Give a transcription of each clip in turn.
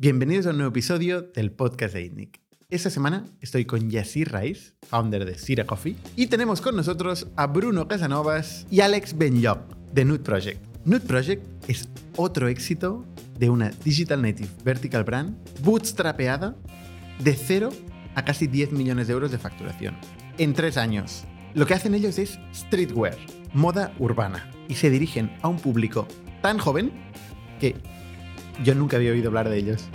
Bienvenidos a un nuevo episodio del podcast de ITNIC. Esta semana estoy con Yassir Raiz, founder de Sira Coffee, y tenemos con nosotros a Bruno Casanovas y Alex Benyoc de Nude Project. Nude Project es otro éxito de una Digital Native Vertical Brand bootstrapeada de cero a casi 10 millones de euros de facturación en tres años. Lo que hacen ellos es streetwear, moda urbana, y se dirigen a un público tan joven que yo nunca había oído hablar de ellos.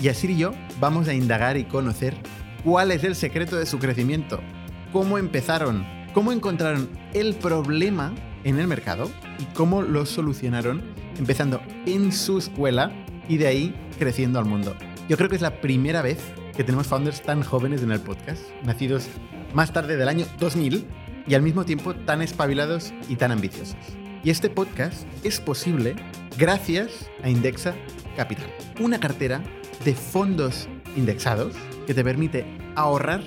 Y así y yo vamos a indagar y conocer cuál es el secreto de su crecimiento, cómo empezaron, cómo encontraron el problema en el mercado y cómo lo solucionaron empezando en su escuela y de ahí creciendo al mundo. Yo creo que es la primera vez que tenemos founders tan jóvenes en el podcast, nacidos más tarde del año 2000 y al mismo tiempo tan espabilados y tan ambiciosos. Y este podcast es posible gracias a Indexa Capital, una cartera de fondos indexados que te permite ahorrar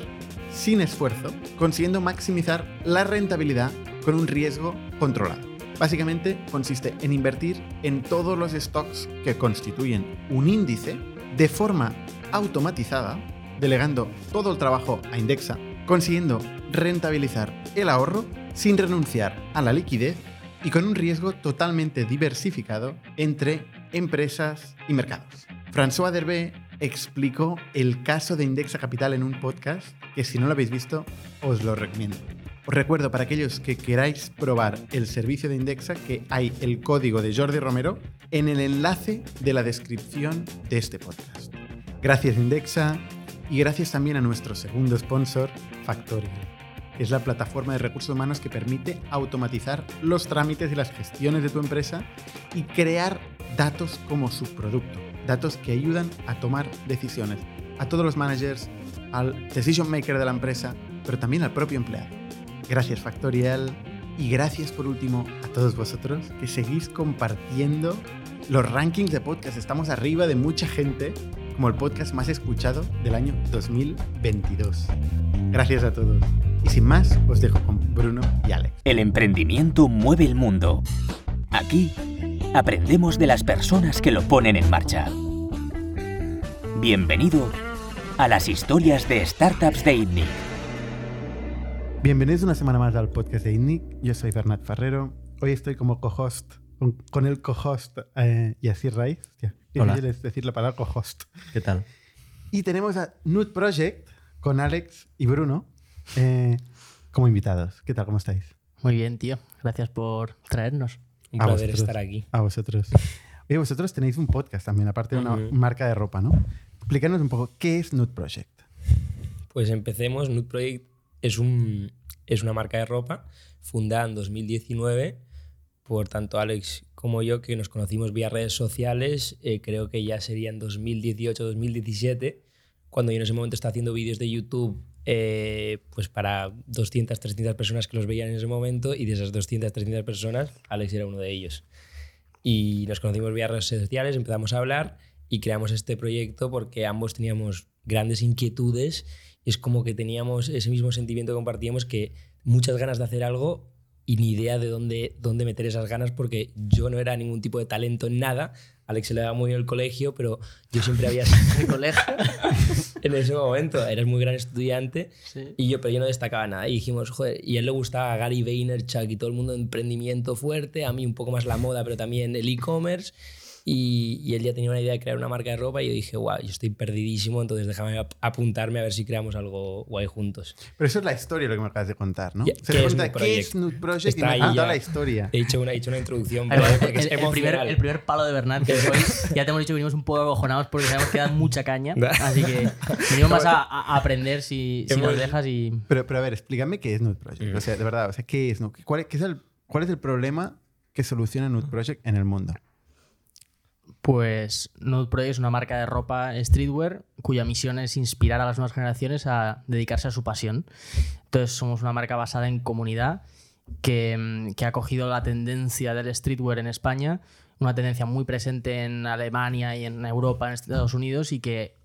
sin esfuerzo, consiguiendo maximizar la rentabilidad con un riesgo controlado. Básicamente consiste en invertir en todos los stocks que constituyen un índice de forma automatizada, delegando todo el trabajo a Indexa, consiguiendo rentabilizar el ahorro sin renunciar a la liquidez y con un riesgo totalmente diversificado entre empresas y mercados. François Derbe explicó el caso de Indexa Capital en un podcast que si no lo habéis visto os lo recomiendo. Os recuerdo para aquellos que queráis probar el servicio de Indexa que hay el código de Jordi Romero en el enlace de la descripción de este podcast. Gracias Indexa y gracias también a nuestro segundo sponsor, Factorial es la plataforma de recursos humanos que permite automatizar los trámites y las gestiones de tu empresa y crear datos como subproducto, datos que ayudan a tomar decisiones a todos los managers, al decision maker de la empresa, pero también al propio empleado. Gracias Factorial y gracias por último a todos vosotros que seguís compartiendo los rankings de podcast. Estamos arriba de mucha gente como el podcast más escuchado del año 2022. Gracias a todos. Y sin más, os dejo con Bruno y Alex. El emprendimiento mueve el mundo. Aquí aprendemos de las personas que lo ponen en marcha. Bienvenido a las historias de startups de ITNIC. Bienvenidos una semana más al podcast de ITNIC. Yo soy Bernat Ferrero. Hoy estoy como co-host con, con el co-host eh, Yacir Raiz. Hola. difícil es decir la palabra co-host. ¿Qué tal? Y tenemos a Nude Project con Alex y Bruno eh, como invitados. ¿Qué tal? ¿Cómo estáis? Muy bien, tío. Gracias por traernos. Un A placer vosotros. estar aquí. A vosotros. Oye, vosotros tenéis un podcast también, aparte de una marca de ropa, ¿no? Explícanos un poco, ¿qué es Nude Project? Pues empecemos. Nude Project es, un, es una marca de ropa fundada en 2019 por tanto Alex como yo, que nos conocimos vía redes sociales. eh, creo que ya sería en 2018-2017, cuando yo en ese momento estaba haciendo vídeos de YouTube eh, pues para 200, 300 personas que los veían en ese momento y de esas 200, 300 personas, Alex era uno de ellos. Y nos conocimos vía redes sociales, empezamos a hablar y creamos este proyecto porque ambos teníamos grandes inquietudes y es como que teníamos ese mismo sentimiento que compartíamos que muchas ganas de hacer algo y ni idea de dónde, dónde meter esas ganas porque yo no era ningún tipo de talento en nada. Alex se le daba muy bien el colegio, pero yo siempre había sido de colegio en ese momento. Eras muy gran estudiante Sí. y yo, pero yo no destacaba nada. Y dijimos, joder, y a él le gustaba Gary Vaynerchuk y todo el mundo de emprendimiento fuerte, a mí un poco más la moda, pero también el e-commerce. Y, y él ya tenía una idea de crear una marca de ropa y yo dije, wow, yo estoy perdidísimo, entonces déjame ap- apuntarme a ver si creamos algo guay juntos. Pero eso es la historia lo que me acabas de contar, ¿no? Ya, Se ¿qué es Nude ¿qué Project? es Nude Project? Está y me has contado la historia. He hecho una, he hecho una introducción A ver, porque el, es el primer, el primer palo de Bernat que hoy ya te hemos dicho que venimos un poco acojonados porque sabemos que dan mucha caña. Así que venimos más a, a aprender si, si nos dejas y. Pero, pero a ver, explícame qué es Nude Project. O sea, de verdad, o sea, ¿qué es? Nude? ¿Cuál, es- qué es el, ¿Cuál es el problema que soluciona Nude Project en el mundo? Pues Nude Project es una marca de ropa streetwear cuya misión es inspirar a las nuevas generaciones a dedicarse a su pasión. Entonces somos una marca basada en comunidad que, mm, que ha cogido la tendencia del streetwear en España, una tendencia muy presente en Alemania y en Europa, en Estados Unidos y que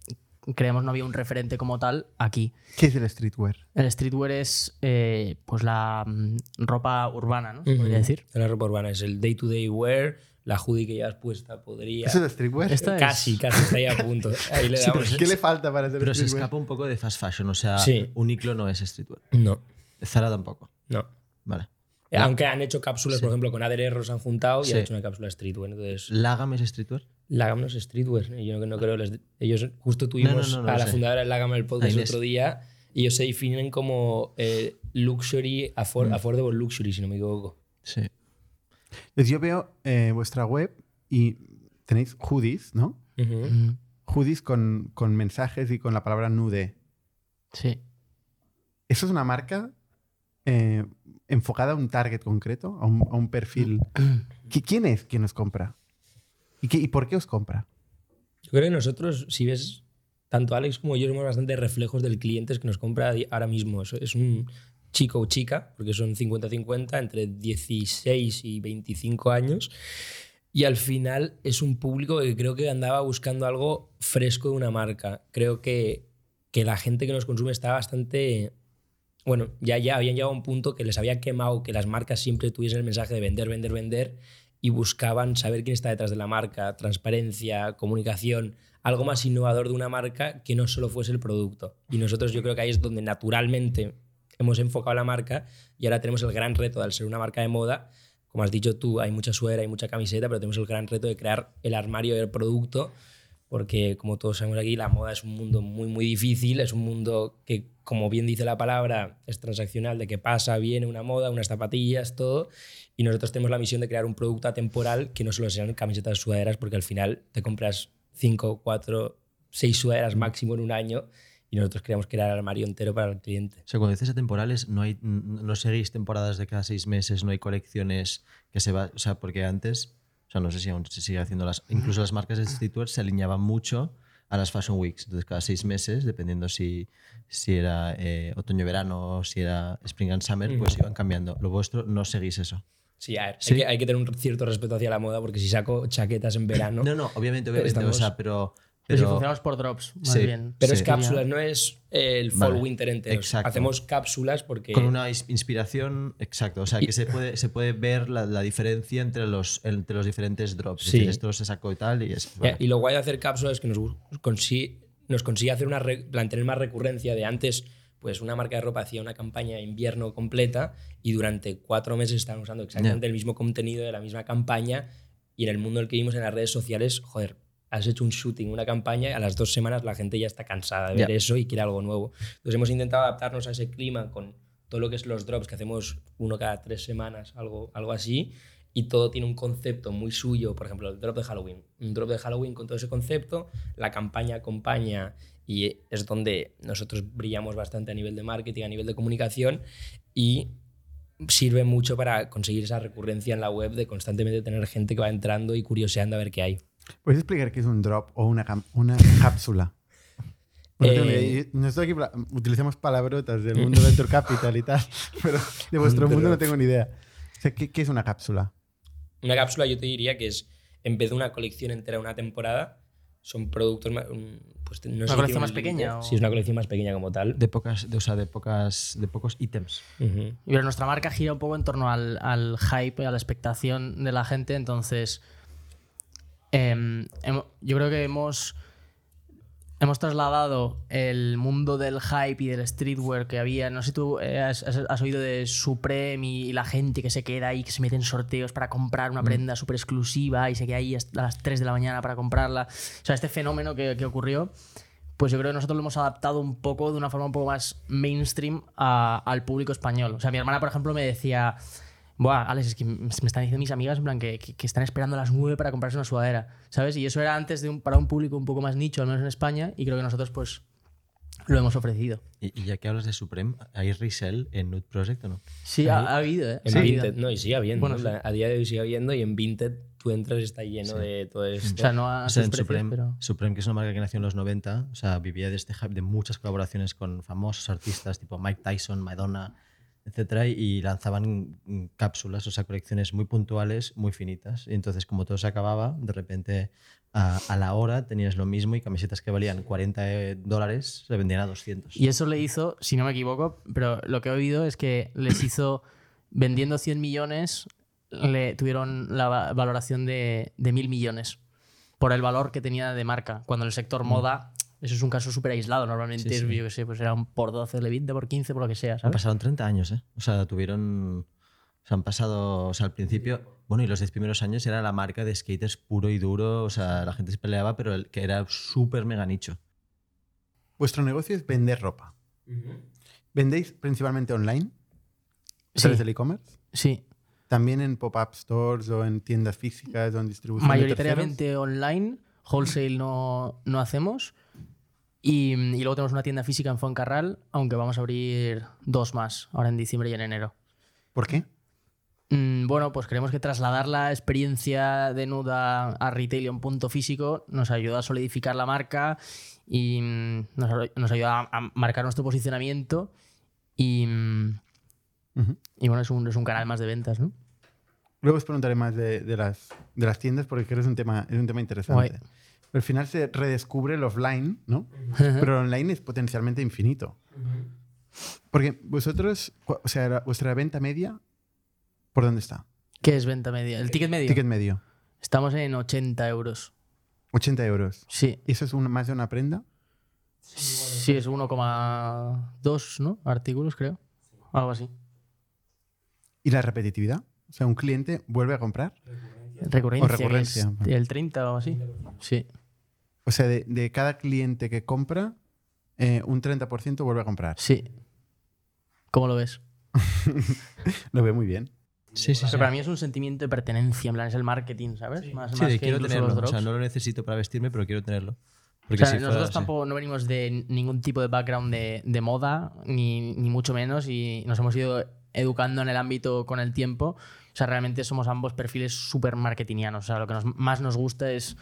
creemos no había un referente como tal aquí. ¿Qué es el streetwear? El streetwear es eh, pues la mm, ropa urbana, ¿no? Se Ujú. podría decir. La ropa urbana es el day-to-day wear, la hoodie que llevas puesta podría... ¿Eso es de streetwear? Esta es- Casi, casi está ahí a punto. Ahí le Sí, damos. pero ¿Qué le falta para ser Pero se escapa un poco de fast fashion, o sea, Sí. Uniqlo no es streetwear. No, Zara tampoco. no. Vale. Eh, Aunque han hecho cápsulas, por ejemplo, con Ader se han juntado y Sí. han hecho una cápsula streetwear. Entonces, ¿Lagam es streetwear? Lagam no es streetwear. ¿eh? Yo no, no creo. les- ellos justo tuvimos no, no, a la sé. fundadora de Lagam el podcast el otro día y ellos se definen como eh, luxury, Mm. affor- affordable luxury, si no me equivoco. Sí. Entonces, yo veo eh, vuestra web y tenéis hoodies, ¿no? Ujú. Mm, Hoodies con, con mensajes y con la palabra nude. Sí. ¿Eso es una marca eh, enfocada a un target concreto, a un, a un perfil? ¿Qui- ¿Quién es quien os compra? ¿Y, qué- ¿Y por qué os compra? Yo creo que nosotros, si ves, tanto Alex como yo somos bastante reflejos del cliente que nos compra ahora mismo. Es un chico o chica, porque son 50-50, entre 16 y 25 años. Y al final es un público que creo que andaba buscando algo fresco de una marca. Creo que, que la gente que nos consume está bastante... Bueno, ya, ya habían llegado a un punto que les había quemado que las marcas siempre tuviesen el mensaje de vender, vender, vender y buscaban saber quién está detrás de la marca, transparencia, comunicación, algo más innovador de una marca que no solo fuese el producto. Y nosotros yo creo que ahí es donde naturalmente hemos enfocado la marca y ahora tenemos el gran reto de al ser una marca de moda. Como has dicho tú, hay mucha suera, hay mucha camiseta, pero tenemos el gran reto de crear el armario del producto porque como todos sabemos aquí, la moda es un mundo muy, muy difícil, es un mundo que, como bien dice la palabra, es transaccional, de que pasa, viene una moda, unas zapatillas, todo, y nosotros tenemos la misión de crear un producto atemporal que no solo sean camisetas sudaderas, porque al final te compras 5, 4, 6 sudaderas máximo en un año, y nosotros queríamos crear el armario entero para el cliente. O sea, cuando dices atemporales, no, hay, no seguís temporadas de cada seis meses, no hay colecciones que se va. O sea, porque antes, o sea, no sé si aún se sigue haciendo las. Incluso las marcas de streetwear se alineaban mucho a las Fashion Weeks. Entonces, cada seis meses, dependiendo si, si era eh, otoño-verano o si era Spring and Summer, pues iban cambiando. Lo vuestro no seguís eso. Sí, a ver, Sí. Hay, que, hay que tener un cierto respeto hacia la moda, porque si saco chaquetas en verano... No, no, obviamente, obviamente. Estamos- O sea, pero. Pero, si funcionamos por drops, más Sí. bien. Pero es Sí. cápsulas, no es el fall Vale, winter entero. exacto. Hacemos cápsulas porque Con una inspiración, exacto. O sea, Y- que se puede, se puede ver la, la diferencia entre los, entre los diferentes drops. Es Sí. decir, esto se sacó y tal. Y es, Ya, Y lo guay de hacer cápsulas es que nos consigue, nos consigue hacer una tener más recurrencia de antes. Pues una marca de ropa hacía una campaña de invierno completa y durante cuatro meses estaban usando exactamente el mismo contenido de la misma campaña. Y en el mundo en el que vivimos en las redes sociales, joder, has hecho un shooting, una campaña, y a las dos semanas la gente ya está cansada de ver eso y quiere algo nuevo. Entonces hemos intentado adaptarnos a ese clima con todo lo que es los drops, que hacemos uno cada tres semanas, algo, algo así, y todo tiene un concepto muy suyo, por ejemplo, el drop de Halloween. Un drop de Halloween con todo ese concepto, la campaña acompaña y es donde nosotros brillamos bastante a nivel de marketing, a nivel de comunicación y sirve mucho para conseguir esa recurrencia en la web de constantemente tener gente que va entrando y curioseando a ver qué hay. ¿Puedes explicar qué es un drop o una, una cápsula? Eh, aquí utilizamos palabrotas del mundo venture capital y tal, pero de vuestro Un mundo no tengo ni idea. O sea, ¿qué, qué es una cápsula? Una cápsula yo te diría que es, en vez de una colección entera de una temporada, son productos más... Pues, no sé si colección más pequeña o- Sí, es una colección más pequeña como tal. de pocas, de, o sea, de pocas, de pocos ítems. Ujú. Pero nuestra marca gira un poco en torno al, al hype y a la expectación de la gente, entonces hemo- yo creo que hemos, hemos trasladado el mundo del hype y del streetwear que había. No sé si tú eh, has, has- oído de Supreme y, la gente que se queda ahí, que se mete en sorteos para comprar una prenda súper exclusiva y se queda ahí hasta las 3 de la mañana para comprarla. O sea, este fenómeno que, que ocurrió. Pues yo creo que nosotros lo hemos adaptado un poco, de una forma un poco más mainstream a- al público español. O sea, mi hermana, por ejemplo, me decía, Buah, Alex, es que me están diciendo mis amigas en plan que, que- que están esperando a las 9 para comprarse una sudadera, ¿sabes? Y eso era antes de un, para un público un poco más nicho, al menos en España, y creo que nosotros pues lo hemos ofrecido. Y, y ya que hablas de Supreme, ¿hay resell en Nude Project o no? Sí, ha, ha habido, ¿eh? En Sí. Vinted, no, y sigue habiendo. Bueno, A día de hoy sigue habiendo y en Vinted tú entras y está lleno Sí. de todo esto. O sea, no a O sea, sus en precios, Supreme, pero... Supreme, que es una marca que nació en los 90, o sea, vivía de este hype de muchas colaboraciones con famosos artistas tipo Mike Tyson, Madonna, etcétera, y lanzaban mm, cápsulas, o sea, colecciones muy puntuales, muy finitas. Y entonces, como todo se acababa, de repente a, a la hora tenías lo mismo y camisetas que valían 40 eh, dólares se vendían a 200. Y eso le hizo, si no me equivoco, pero lo que he oído es que les hizo, vendiendo 100 millones, le tuvieron la va- valoración de, de mil millones por el valor que tenía de marca. Cuando en el sector moda, eso es un caso súper aislado. Normalmente, Sí, es, sí. yo qué sé, pues eran por 12, de 20, por 15, por lo que sea, Han pasado 30 años, ¿eh? O sea, tuvieron. O sea, han pasado. O sea, al principio. Bueno, y los 10 primeros años era la marca de skaters puro y duro. O sea, la gente se peleaba, pero el que era súper mega nicho. Vuestro negocio es vender ropa. ¿Vendéis principalmente online? ¿A Sí. través del e-commerce? Sí, ¿También en pop-up stores o en tiendas físicas o en distribución de mayoritariamente online, wholesale no, no hacemos. Y, y luego tenemos una tienda física en Fuencarral, aunque vamos a abrir dos más, ahora en diciembre y en enero. ¿Por qué? Mm, Bueno, pues creemos que trasladar la experiencia de Nuda a retail y a un punto físico nos ayuda a solidificar la marca y mm, nos, nos ayuda a, a marcar nuestro posicionamiento y, mm, y bueno, es un, es un canal más de ventas, ¿no? Luego os preguntaré más de, de las, de las tiendas porque creo que es un tema, es un tema interesante. Guay. Al final se redescubre el offline, ¿no? Pero el online es potencialmente infinito. Porque vosotros, o sea, vuestra venta media, ¿por dónde está? ¿Qué es venta media? ¿El ticket medio? Ticket medio. Estamos en 80 euros. 80 euros. Sí, ¿Y eso es un- más de una prenda? sí es 1,2 ¿no? artículos, creo. Algo así. ¿Y la repetitividad? O sea, un cliente vuelve a comprar. Recurrencia, que es recurrencia. el 30 o así. Sí. O sea, de, de cada cliente que compra, eh, un 30% vuelve a comprar. Sí. ¿Cómo lo ves? Lo veo muy bien. Sí, sí, Pero para mí es un sentimiento de pertenencia, en plan, es el marketing, ¿sabes? Más, Sí, más de que quiero tenerlo. los O sea, no lo necesito para vestirme, pero quiero tenerlo. O sea, si fuera- nosotros sí. tampoco no venimos de ningún tipo de background de, de moda, ni, ni mucho menos, y nos hemos ido educando en el ámbito con el tiempo. O sea, realmente somos ambos perfiles súper marketingianos. O sea, lo que nos- más nos gusta es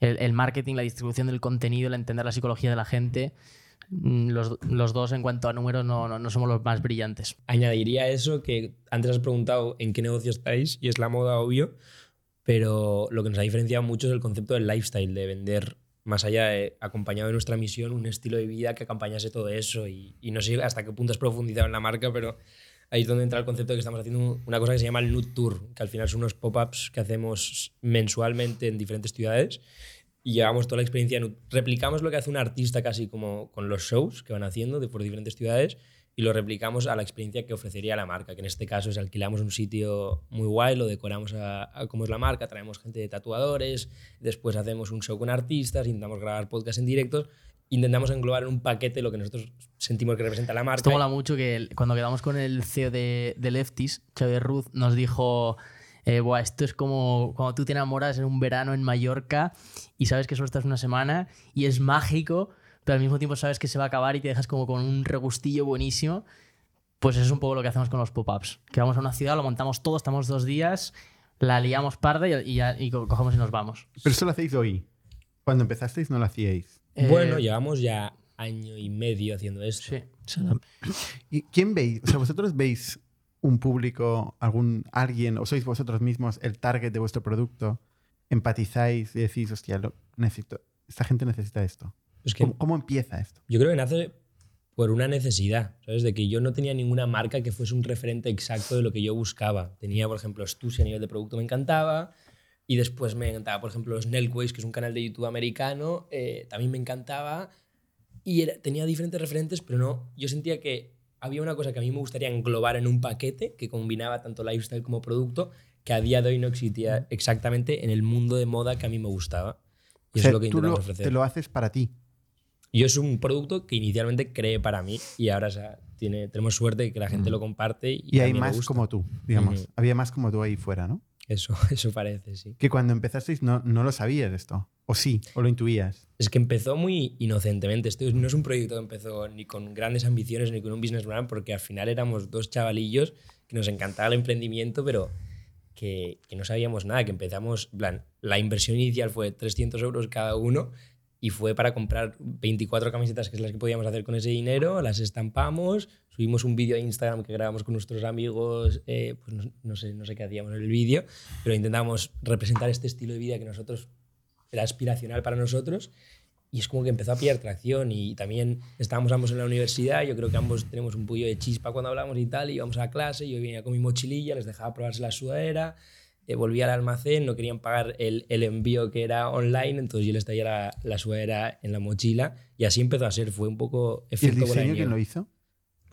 el, marketing, la distribución del contenido, el entender la psicología de la gente. Mm, Los, dos, en cuanto a números, no, no, somos los más brillantes. Añadiría eso que antes has preguntado en qué negocio estáis y es la moda, obvio, pero lo que nos ha diferenciado mucho es el concepto del lifestyle, de vender más allá de, acompañado de nuestra misión, un estilo de vida que acompañase todo eso. Y, y no sé hasta qué punto has profundizado en la marca, pero ahí es donde entra el concepto de que estamos haciendo una cosa que se llama el Nude Tour, que al final son unos pop-ups que hacemos mensualmente en diferentes ciudades y llevamos toda la experiencia. Replicamos lo que hace un artista casi como con los shows que van haciendo de por diferentes ciudades y lo replicamos a la experiencia que ofrecería la marca, que en este caso es alquilamos un sitio muy guay, lo decoramos a, a es la marca, traemos gente de tatuadores, después hacemos un show con artistas, intentamos grabar podcast en directos, intentamos englobar en un paquete lo que nosotros sentimos que representa la marca. Esto mola mucho que el- cuando quedamos con el CEO de, de Lefties, Xavier Ruth, nos dijo, eh, Buah, esto es como cuando tú te enamoras en un verano en Mallorca y sabes que solo estás una semana y es mágico, pero al mismo tiempo sabes que se va a acabar y te dejas como con un regustillo buenísimo. Pues eso es un poco lo que hacemos con los pop-ups. Que vamos a una ciudad, lo montamos todo, estamos dos días, la liamos parda y, y ya, y co- cogemos y nos vamos. Pero eso lo hacéis hoy. Cuando empezasteis no lo hacíais. Bueno, Eh, llevamos ya año y medio haciendo esto. Sí. ¿Y quién veis? O sea, vosotros veis un público, algún alguien, o sois vosotros mismos el target de vuestro producto, empatizáis y decís, hostia, lo necesito, esta gente necesita esto. Es que ¿Cómo, cómo empieza esto? yo creo que nace por una necesidad, ¿sabes? De que yo no tenía ninguna marca que fuese un referente exacto de lo que yo buscaba. Tenía, por ejemplo, Stussy a nivel de producto me encantaba. Y después me encantaba, por ejemplo, Snellways, que es un canal de YouTube americano, eh, también me encantaba. Y era- tenía diferentes referentes, pero no. Yo sentía que había una cosa que a mí me gustaría englobar en un paquete que combinaba tanto lifestyle como producto, que a día de hoy no existía exactamente en el mundo de moda que a mí me gustaba. Y O eso es lo que tú lo- intentamos ofrecer. te lo haces para ti. Yo es un producto que inicialmente creé para mí y ahora o sea, tiene, tenemos suerte de que la gente Mm. lo comparte y, Y, hay más gusta. como tú, digamos. Había más como tú ahí fuera, ¿no? Eso, eso parece, sí. Que cuando empezasteis no, no lo sabías esto. O sí, o lo intuías. Es que empezó muy inocentemente. Esto no es un proyecto que empezó ni con grandes ambiciones ni con un business plan, porque al final éramos dos chavalillos que nos encantaba el emprendimiento, pero que, que no sabíamos nada. Que empezamos, plan, la inversión inicial fue 300 euros cada uno y fue para comprar 24 camisetas, que es las que podíamos hacer con ese dinero, las estampamos, subimos un vídeo a Instagram que grabamos con nuestros amigos, eh, pues no, no sé, no sé qué hacíamos en el vídeo, pero intentábamos representar este estilo de vida que nosotros era aspiracional para nosotros y es como que empezó a pillar tracción y también estábamos ambos en la universidad, yo creo que ambos tenemos un poquillo de chispa cuando hablamos y tal, y íbamos a la clase, yo venía con mi mochililla, les dejaba probarse la sudadera, eh, volvía al almacén, no querían pagar el, el, envío que era online, entonces yo les traía la, la, sudadera en la mochila y así empezó a ser, fue un poco efecto ¿Y el diseño quién lo hizo?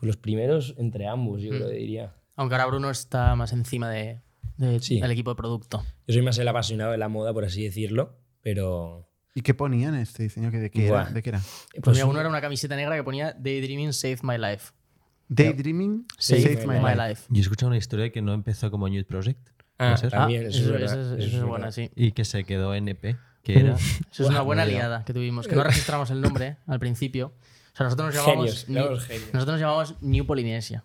Pues los primeros entre ambos, yo mm. creo que diría. Aunque ahora Bruno está más encima de, de sí. del equipo de producto. Yo soy más el apasionado de la moda, por así decirlo, pero ¿Y qué ponían en este diseño? ¿De qué, era? ¿De qué era? Pues, pues mira, uno era una camiseta negra que ponía Daydreaming Saved My Life. Daydreaming Saved, saved my, my, life. Yo he escuchado una historia que no empezó como Nude Project. Ah, también, ah, eso, eso, eso, eso, es buena, sí. Y que se quedó NP, que era... Eso es una buena liada que tuvimos, que no registramos el nombre al principio. O sea, nosotros nos llamamos, New, nosotros nos llamamos New Polinesia.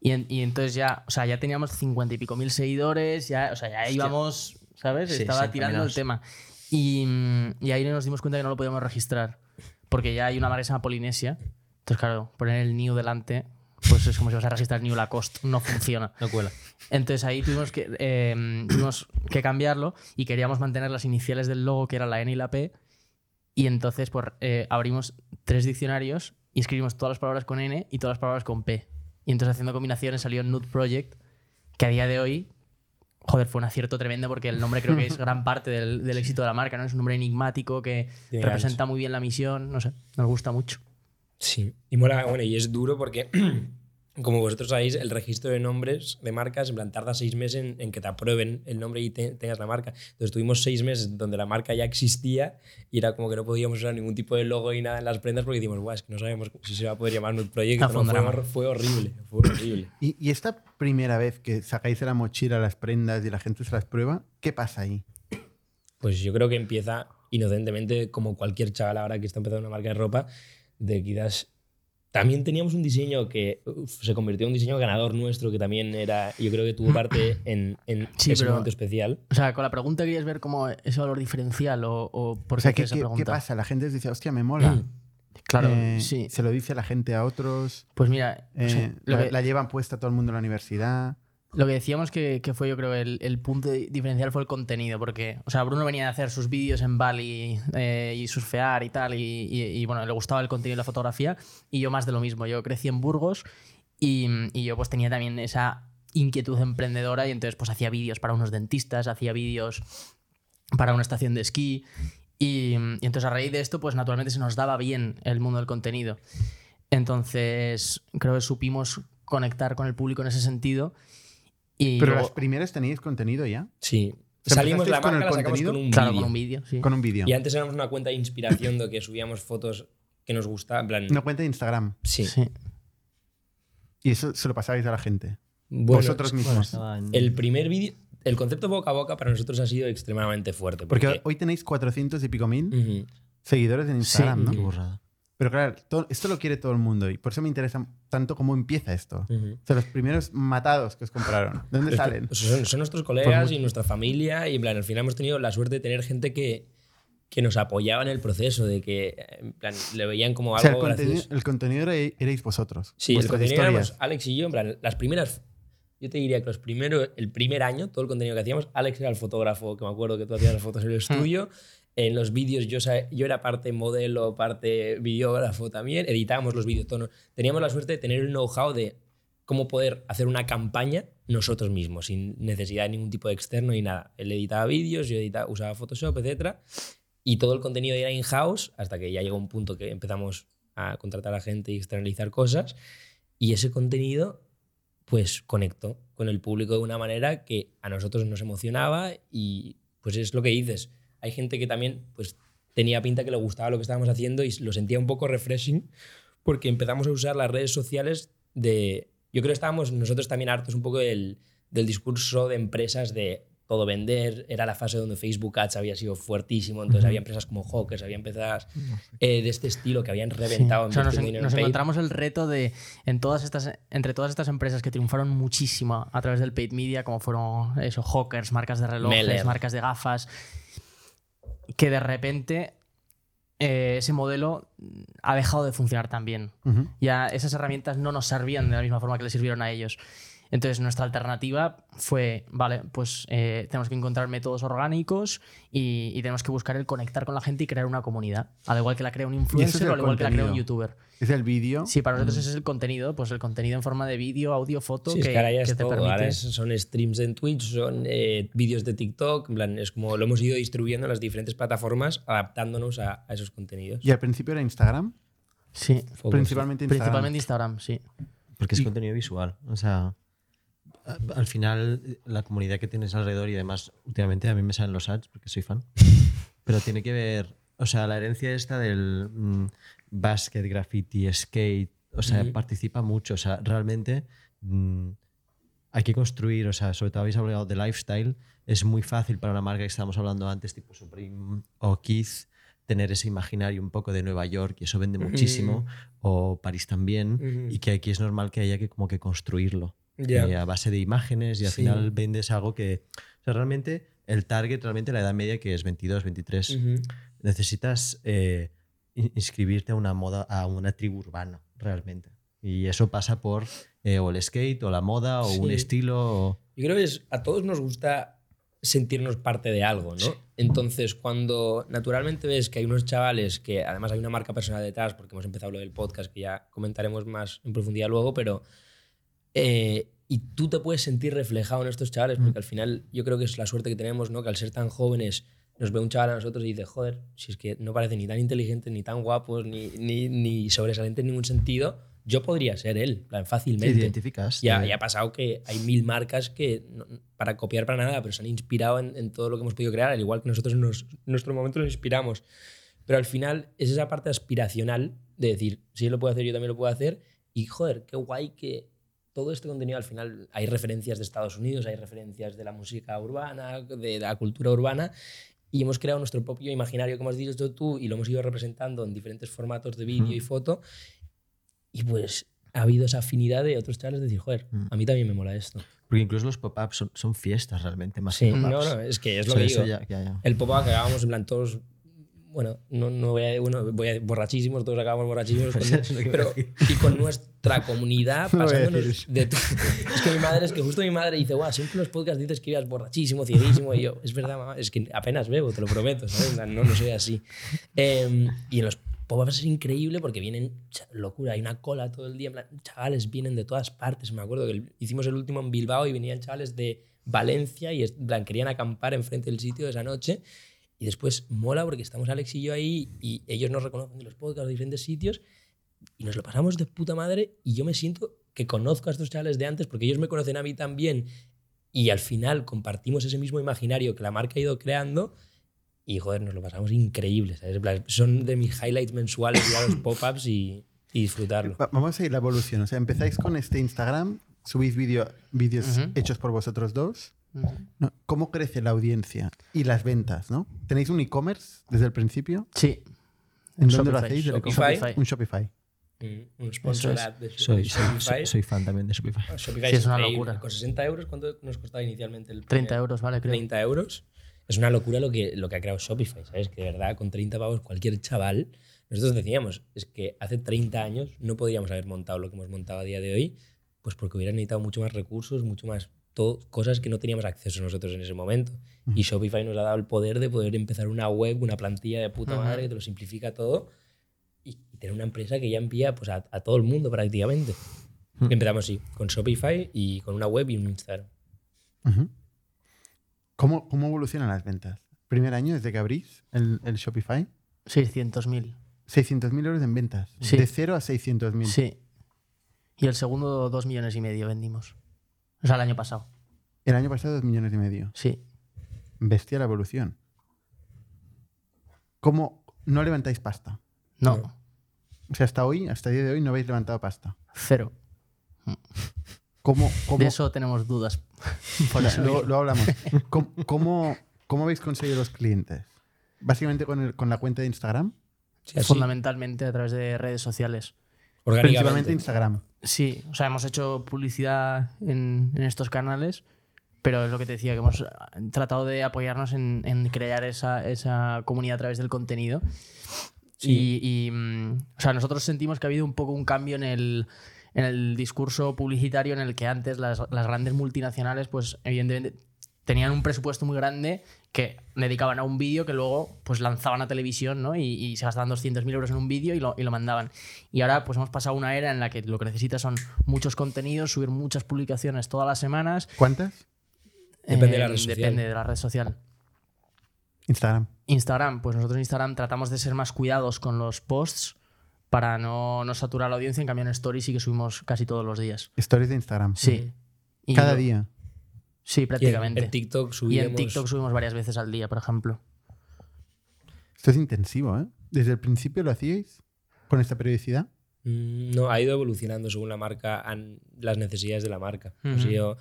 Y, en, y, entonces ya, o sea, ya teníamos cincuenta y pico mil seguidores, ya, o sea, ya íbamos, ¿sabes? Sí, Estaba sí, tirando el tema. Y, y, ahí nos dimos cuenta que no lo podíamos registrar, porque ya hay una marca que se llama Polinesia. Entonces, claro, poner el New delante, pues es como si vas a registrar New Lacoste, no funciona. No cuela. Entonces ahí tuvimos que, eh, tuvimos que cambiarlo y queríamos mantener las iniciales del logo, que era la N y la P. Y entonces pues, eh, abrimos tres diccionarios y escribimos todas las palabras con N y todas las palabras con P. Y entonces haciendo combinaciones salió Nude Project, que a día de hoy joder, fue un acierto tremendo porque el nombre creo que es gran parte del, del éxito de la marca, ¿no? Es un nombre enigmático que representa muy bien la misión, no sé, nos gusta mucho. Sí, y mola, bueno, y es duro porque, como vosotros sabéis, el registro de nombres de marcas, en plan, tarda seis meses en, en que te aprueben el nombre y te, tengas la marca. Entonces tuvimos seis meses donde la marca ya existía y era como que no podíamos usar ningún tipo de logo y nada en las prendas porque decimos, guau, es que no sabemos si se va a poder llamar Nude Project. Ah, fue un fue horrible, fue horrible. ¿Y, y esta primera vez que sacáis de la mochila las prendas y la gente se las prueba, ¿qué pasa ahí? Pues yo creo que empieza inocentemente, como cualquier chaval ahora que está empezando una marca de ropa, de quizás también teníamos un diseño que uf, se convirtió en un diseño ganador nuestro, que también era, yo creo que tuvo parte en, en Sí, ese pero- momento especial. O sea, con la pregunta querías ver como ese valor diferencial o, o por O sea, qué ¿qué, esa qué- pregunta. qué pasa? La gente dice, hostia, me mola. Claro, Eh, sí. Se lo dice la gente a otros. Pues mira, o eh, sea, lo, la, que, la llevan puesta todo el mundo en la universidad. Lo que decíamos que, que fue yo creo el, el punto di- diferencial fue el contenido, porque, o sea, Bruno venía de hacer sus vídeos en Bali eh, y surfear y tal, y, y- y, bueno, le gustaba el contenido y la fotografía, y yo más de lo mismo. Yo crecí en Burgos y, y yo pues tenía también esa inquietud emprendedora y entonces pues hacía vídeos para unos dentistas, hacía vídeos para una estación de esquí y, y entonces a raíz de esto pues naturalmente se nos daba bien el mundo del contenido. Entonces creo que supimos conectar con el público en ese sentido. Y Pero luego- las primeras teníais contenido ya. Sí. sea, Salimos la empezasteis con marca, el la sacamos contenido. con un claro, vídeo. con un vídeo, sí. Con un vídeo. Y antes éramos una cuenta de inspiración de que subíamos fotos que nos gustaban. En plan, Una cuenta de Instagram. sí. Sí. Y eso se lo pasabais a la gente. Bueno, Vosotros Bueno, mismos. el primer vídeo, el concepto boca a boca para nosotros ha sido extremadamente fuerte. Porque Porque, hoy tenéis 400 y pico mil Ujú. seguidores en Instagram, Qué ¿no? burrada. Pero claro, todo- esto lo quiere todo el mundo y por eso me interesa tanto cómo empieza esto. Ujú. O sea, los primeros matados que os compraron, ¿de dónde salen? pues, son, son nuestros colegas mucho. y nuestra familia y en plan, al final hemos tenido la suerte de tener gente que, que nos apoyaba en el proceso, de que en plan, le veían como O algo sea, el contenido, el contenido era- erais vosotros. Sí, el contenido éramos Alex y yo, en plan, las primeras, yo te diría que los primeros, el primer año, todo el contenido que hacíamos, Alex era el fotógrafo, que me acuerdo que tú hacías las fotos en el estudio, en los vídeos yo, yo era parte modelo, parte videógrafo también, editábamos los vídeos, todo. teníamos la suerte de tener el know-how de cómo poder hacer una campaña nosotros mismos, sin necesidad de ningún tipo de externo y nada. Él editaba vídeos, yo editaba, usaba Photoshop, etc. Y todo el contenido era in-house hasta que ya llegó un punto que empezamos a contratar a gente y externalizar cosas. Y ese contenido, pues conectó con el público de una manera que a nosotros nos emocionaba y pues es lo que dices. Hay gente que también pues tenía pinta que le gustaba lo que estábamos haciendo y lo sentía un poco refreshing porque empezamos a usar las redes sociales de... Yo creo que estábamos nosotros también hartos un poco del, del discurso de empresas de todo vender. Era la fase donde Facebook Ads había sido fuertísimo, entonces había empresas como Hawkers, había empresas eh, de este estilo que habían Sí. reventado O sea, nos, en- nos en encontramos el reto de, en todas estas, entre todas estas empresas que triunfaron muchísimo a través del paid media, como fueron eso, hawkers, marcas de relojes, Meller. marcas de gafas, que de repente eh, ese modelo ha dejado de funcionar tan bien. Ya esas herramientas no nos servían de la misma forma que le sirvieron a ellos. Entonces nuestra alternativa fue, vale, pues eh, tenemos que encontrar métodos orgánicos y, y tenemos que buscar el conectar con la gente y crear una comunidad. Al igual que la crea un influencer o al igual que la crea un youtuber. Es el vídeo. Sí, para nosotros ese es el contenido, pues el contenido en forma de vídeo, audio, foto, Sí, es que, ahora ya que es te todo. permite... Ahora es- son streams en Twitch, son eh, vídeos de TikTok. En plan, es como lo hemos ido distribuyendo en las diferentes plataformas, adaptándonos a, a esos contenidos. Y al principio era Instagram. Sí, Focus. Principalmente Instagram. principalmente Instagram, sí. Porque es Y- contenido visual. O sea, al final, la comunidad que tienes alrededor y además, últimamente a mí me salen los ads porque soy fan. Pero tiene que ver, o sea, la herencia esta del mm, basket, graffiti, skate, o sea, participa mucho. O sea, realmente mm, hay que construir, o sea, sobre todo habéis hablado de lifestyle, es muy fácil para una marca que estábamos hablando antes, tipo Supreme o Keith, tener ese imaginario un poco de Nueva York y eso vende muchísimo, o París también, Ujú. y que aquí es normal que haya que como que construirlo Ya. eh, a base de imágenes y al Sí. final vendes algo que, o sea, realmente el target, realmente la edad media que es 22, 23, Ujú. necesitas eh, in- inscribirte a una moda, a una tribu urbana, realmente. Y eso pasa por eh, o el skate, o la moda, o un Sí. estilo. o- Yo creo que es- a todos nos gusta sentirnos parte de algo, ¿no? Entonces, cuando naturalmente ves que hay unos chavales que además hay una marca personal detrás, porque hemos empezado lo del podcast, que ya comentaremos más en profundidad luego, pero. Eh, y tú te puedes sentir reflejado en estos chavales, porque al final yo creo que es la suerte que tenemos, ¿no? Que al ser tan jóvenes nos ve un chaval a nosotros y dice, joder, si es que no parece ni tan inteligente, ni tan guapos, ni, ni, ni sobresaliente en ningún sentido, yo podría ser él, plan, fácilmente. te identificas. Ya, te- ya ha pasado que hay mil marcas que, no- para copiar para nada, pero se han inspirado en, en todo lo que hemos podido crear, al igual que nosotros nos- en nuestro momento nos inspiramos. Pero al final es esa parte aspiracional de decir, si él lo puede hacer, yo también lo puedo hacer. Y joder, qué guay que todo este contenido al final hay referencias de Estados Unidos, hay referencias de la música urbana, de la cultura urbana. Y hemos creado nuestro propio imaginario, como has dicho tú, y lo hemos ido representando en diferentes formatos de vídeo y foto. Y pues ha habido esa afinidad de otros chavales de decir, joder, a mí también me mola esto. Porque incluso los pop-ups son, son fiestas realmente, más Sí, que no, no, es que es O lo sea, que digo. ya- ya- ya. El pop-up que acabamos en plan todos, bueno, no, no voy a, bueno, voy a borrachísimos, todos acabamos borrachísimos, con- pero y con nuestra comunidad pasándonos de todo. Es que mi madre, es que justo mi madre dice, guau, siempre en los podcasts dices que ibas borrachísimo, cieguísimo, y yo, es verdad, mamá, es que apenas bebo, te lo prometo, ¿sabes? No, no soy así. Em, y en los pop-ups es increíble porque vienen, locura, hay una cola todo el día, chavales vienen de todas partes, me acuerdo que hicimos el último en Bilbao y venían chavales de Valencia y plan, querían acampar enfrente del sitio esa noche. Y después mola porque estamos Alex y yo ahí y ellos nos reconocen de los podcasts de diferentes sitios y nos lo pasamos de puta madre y yo me siento que conozco a estos chavales de antes porque ellos me conocen a mí también y al final compartimos ese mismo imaginario que la marca ha ido creando y joder, nos lo pasamos increíble. ¿sabes? Son de mis highlights mensuales ir a los pop-ups y, y disfrutarlo. Va- Vamos a ir la evolución. O sea, empezáis con este Instagram, subís vídeo- vídeos Ujú. hechos por vosotros dos. ¿Cómo crece la audiencia y las ventas? ¿no? ¿Tenéis un e-commerce desde el principio? Sí. ¿En dónde lo Shopify. hacéis? ¿Del Shopify. Un Shopify. Un sponsor es. de Soy, Shopify. soy- soy fan también de Shopify. Shopify Sí, es una locura. Con 60 euros, ¿cuánto nos costaba inicialmente el 30 primer- euros, vale, creo. 30 euros. Es una locura lo que, lo que ha creado Shopify, ¿sabes? Que de verdad, con 30 pavos, cualquier chaval. Nosotros decíamos, es que hace 30 años no podríamos haber montado lo que hemos montado a día de hoy, pues porque hubieran necesitado mucho más recursos, mucho más. Todo, cosas que no teníamos acceso nosotros en ese momento. Y Shopify nos ha dado el poder de poder empezar una web, una plantilla de puta madre que te lo simplifica todo y, y tener una empresa que ya envía pues, a, a todo el mundo prácticamente. Empezamos así, con Shopify y con una web y un Instagram. ¿Cómo, ¿Cómo evolucionan las ventas? Primer año desde que abrís el, el Shopify. 600.000. 600.000 euros en ventas. Sí. De 0 a 600.000. Sí. Y el segundo, 2 millones y medio vendimos. O sea, el año pasado. El año pasado, 2 millones y medio. Sí. Bestia la evolución. ¿Cómo no levantáis pasta? No, No. O sea, hasta hoy, hasta el día de hoy, no habéis levantado pasta. cero. ¿Cómo, cómo, De eso tenemos dudas. Por eso luego hablamos. ¿Cómo, cómo, cómo habéis conseguido los clientes? ¿Básicamente con, el- con la cuenta de Instagram? Sí, Fundamentalmente a través de redes sociales. Principalmente. Instagram. Sí, o sea, hemos hecho publicidad en, en estos canales, pero es lo que te decía, que hemos ah, tratado de apoyarnos en, en crear esa, esa comunidad a través del contenido. Sí. Y, y, mm, o sea, nosotros sentimos que ha habido un poco un cambio en el, en el discurso publicitario en el que antes las, las grandes multinacionales, pues evidentemente tenían un presupuesto muy grande que dedicaban a un vídeo que luego pues lanzaban a televisión ¿no? y, y se gastaban 200.000 euros en un vídeo y lo, y lo mandaban. Y ahora pues hemos pasado a una era en la que lo que necesitas son muchos contenidos, subir muchas publicaciones todas las semanas. ¿Cuántas? Depende de la Eh, red social. Depende de la red social. Instagram. Instagram, pues nosotros en Instagram tratamos de ser más cuidados con los posts para no, no saturar la audiencia. En cambio, en Stories sí que subimos casi todos los días. Stories de Instagram. Sí. Y Cada día. Sí, Y en, prácticamente. en TikTok Y subiremos... en TikTok subimos varias veces al día, por ejemplo. Esto es intensivo, ¿eh? ¿Desde el principio lo hacíais? ¿Con esta periodicidad? Mm, No, ha ido evolucionando según la marca, las necesidades de la marca. Ujú. yo-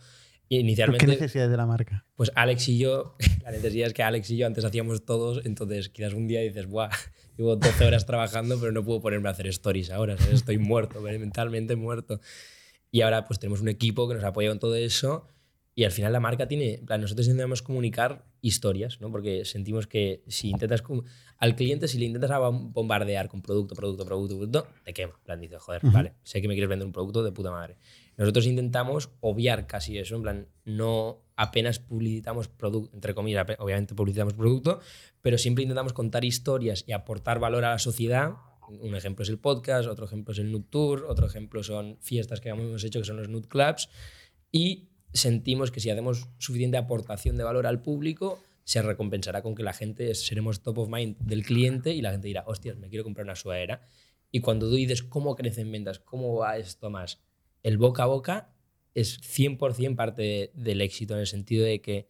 ¿Pero inicialmente, ¿Qué necesidades de la marca? pues Alex y yo, la necesidad es que Alex y yo antes hacíamos todos, entonces quizás un día dices, ¡buah! Llevo 12 horas trabajando, pero no puedo ponerme a hacer stories ahora, ¿sabes? estoy muerto, mentalmente muerto. Y ahora pues tenemos un equipo que nos apoya con todo eso y al final la marca tiene, en nosotros intentamos comunicar historias, ¿no? Porque sentimos que si intentas, al cliente si le intentas bombardear con producto, producto, producto, producto, te quema. En plan, dices, joder, vale, sé que me quieres vender un producto de puta madre. Nosotros intentamos obviar casi eso, en plan, no apenas publicitamos producto, entre comillas, obviamente publicitamos producto, pero siempre intentamos contar historias y aportar valor a la sociedad. Un ejemplo es el podcast, otro ejemplo es el Nude Tour, otro ejemplo son fiestas que hemos hecho que son los Nude Clubs. Y sentimos que si hacemos suficiente aportación de valor al público, se recompensará con que la gente seremos top of mind del cliente y la gente dirá, hostias, me quiero comprar una sudadera. Y cuando tú dices cómo crecen ventas, cómo va esto más, el boca a boca es 100% parte de- del éxito en el sentido de que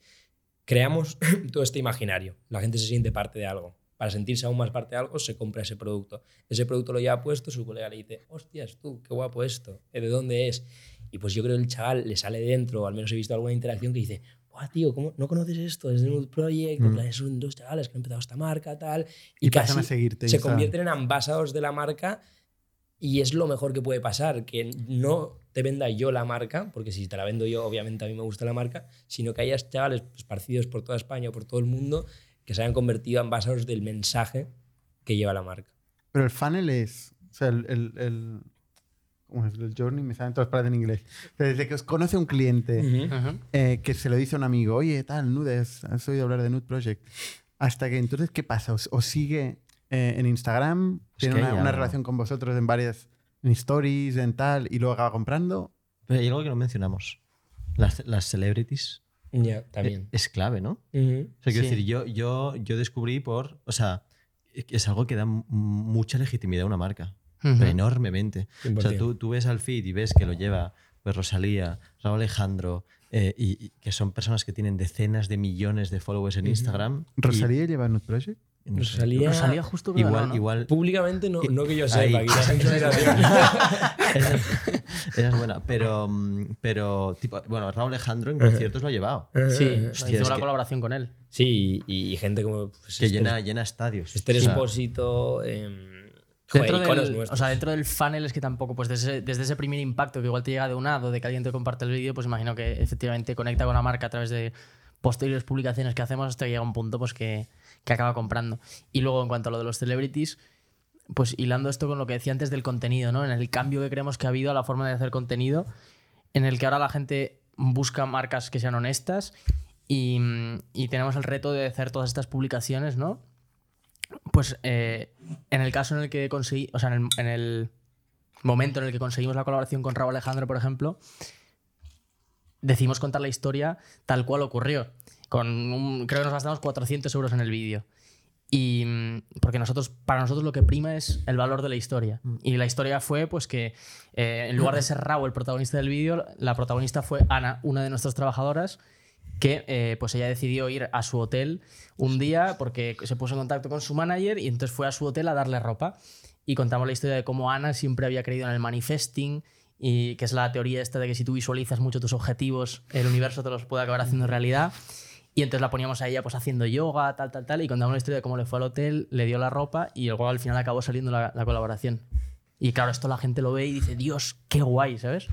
creamos todo este imaginario. La gente se siente parte de algo. Para sentirse aún más parte de algo, se compra ese producto. Ese producto lo lleva puesto, su colega le dice, hostias, tú, qué guapo esto, ¿eh, ¿de dónde es? Y pues yo creo que el chaval le sale dentro, o al menos he visto alguna interacción que dice, Buah, tío, ¿cómo no conoces esto? Es de Nude Project, Mm. plan, son dos chavales que han empezado esta marca, tal. Y Y, pasan casi a seguirte. se convierten en ambasados de la marca y es lo mejor que puede pasar, que no te venda yo la marca, porque si te la vendo yo, obviamente a mí me gusta la marca, sino que hayas chavales esparcidos por toda España o por todo el mundo que se hayan convertido en ambasados del mensaje que lleva la marca. Pero el funnel es. O sea, el. el, el ¿Cómo es? El journey me salen todas las palabras en inglés. Desde que os conoce un cliente eh, que se lo dice a un amigo, oye, tal, Nudes, has oído hablar de Nude Project. Hasta que entonces, ¿qué pasa? ¿Os, os sigue eh, en Instagram? Es ¿Tiene que una, ya- una relación con vosotros en varias en stories, en tal, y luego acaba comprando? Pero hay algo que no mencionamos. Las, las celebrities Ya, también. eh, es clave, ¿no? Ujú. O sea, quiero Sí. decir, yo, yo, yo descubrí por. O sea, es algo que da mucha legitimidad a una marca. Ujú. pero enormemente. O 100%. sea, tú, tú ves al feed y ves que lo lleva pues, Rosalía, Raúl Alejandro, eh, y, y que son personas que tienen decenas de millones de followers en Ujú. Instagram. y- ¿Rosalía lleva Nude Project? No sé, Rosalía- Rosalía justo igual, no, ¿no? igual. Públicamente no, no que yo sepa, esa, esa es buena, pero, pero tipo, bueno, Raúl Alejandro en Ajá. conciertos lo ha llevado. Sí, Hostia, Hostia, la que- colaboración con él. Sí, y, y gente como pues, Que llena, llena estadios. Sea, Expósito, em, joder, Dentro iconos del, o sea, dentro del funnel es que tampoco, pues desde, desde ese primer impacto que igual te llega de un ad o de que alguien te comparte el vídeo, pues imagino que efectivamente conecta con la marca a través de posteriores publicaciones que hacemos hasta que llega un punto pues que, que acaba comprando. Y luego en cuanto a lo de los celebrities, pues hilando esto con lo que decía antes del contenido, ¿no? En el cambio que creemos que ha habido a la forma de hacer contenido, en el que ahora la gente busca marcas que sean honestas y, tenemos el reto de hacer todas estas publicaciones, ¿no? Pues eh, en el caso en el que conseguí, o sea, en el, en el momento en el que conseguimos la colaboración con Raúl Alejandro, por ejemplo, decidimos contar la historia tal cual ocurrió. Con un- creo que nos gastamos 400 euros en el vídeo. Y mm, porque nosotros, para nosotros lo que prima es el valor de la historia. Y la historia fue pues que eh, en lugar de ser Raúl el protagonista del vídeo, la protagonista fue Ana, una de nuestras trabajadoras, que eh, pues ella decidió ir a su hotel un día porque se puso en contacto con su manager y entonces fue a su hotel a darle ropa. Y contamos la historia de cómo Ana siempre había creído en el manifesting y que es la teoría esta de que si tú visualizas mucho tus objetivos, el universo te los puede acabar haciendo realidad. Y entonces la poníamos a ella pues haciendo yoga, tal, tal, tal, y contamos la historia de cómo le fue al hotel, le dio la ropa y luego al final acabó saliendo la, la colaboración. Y claro, esto la gente lo ve y dice, Dios, qué guay, ¿sabes?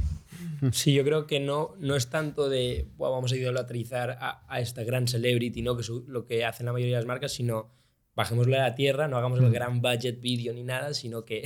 Sí, yo creo que no, no es tanto de "Buah, vamos a idolatrizar a, a esta gran celebrity, ¿no? que es lo que hacen la mayoría de las marcas, sino bajémosle a la tierra, no hagamos el gran budget video ni nada, sino que,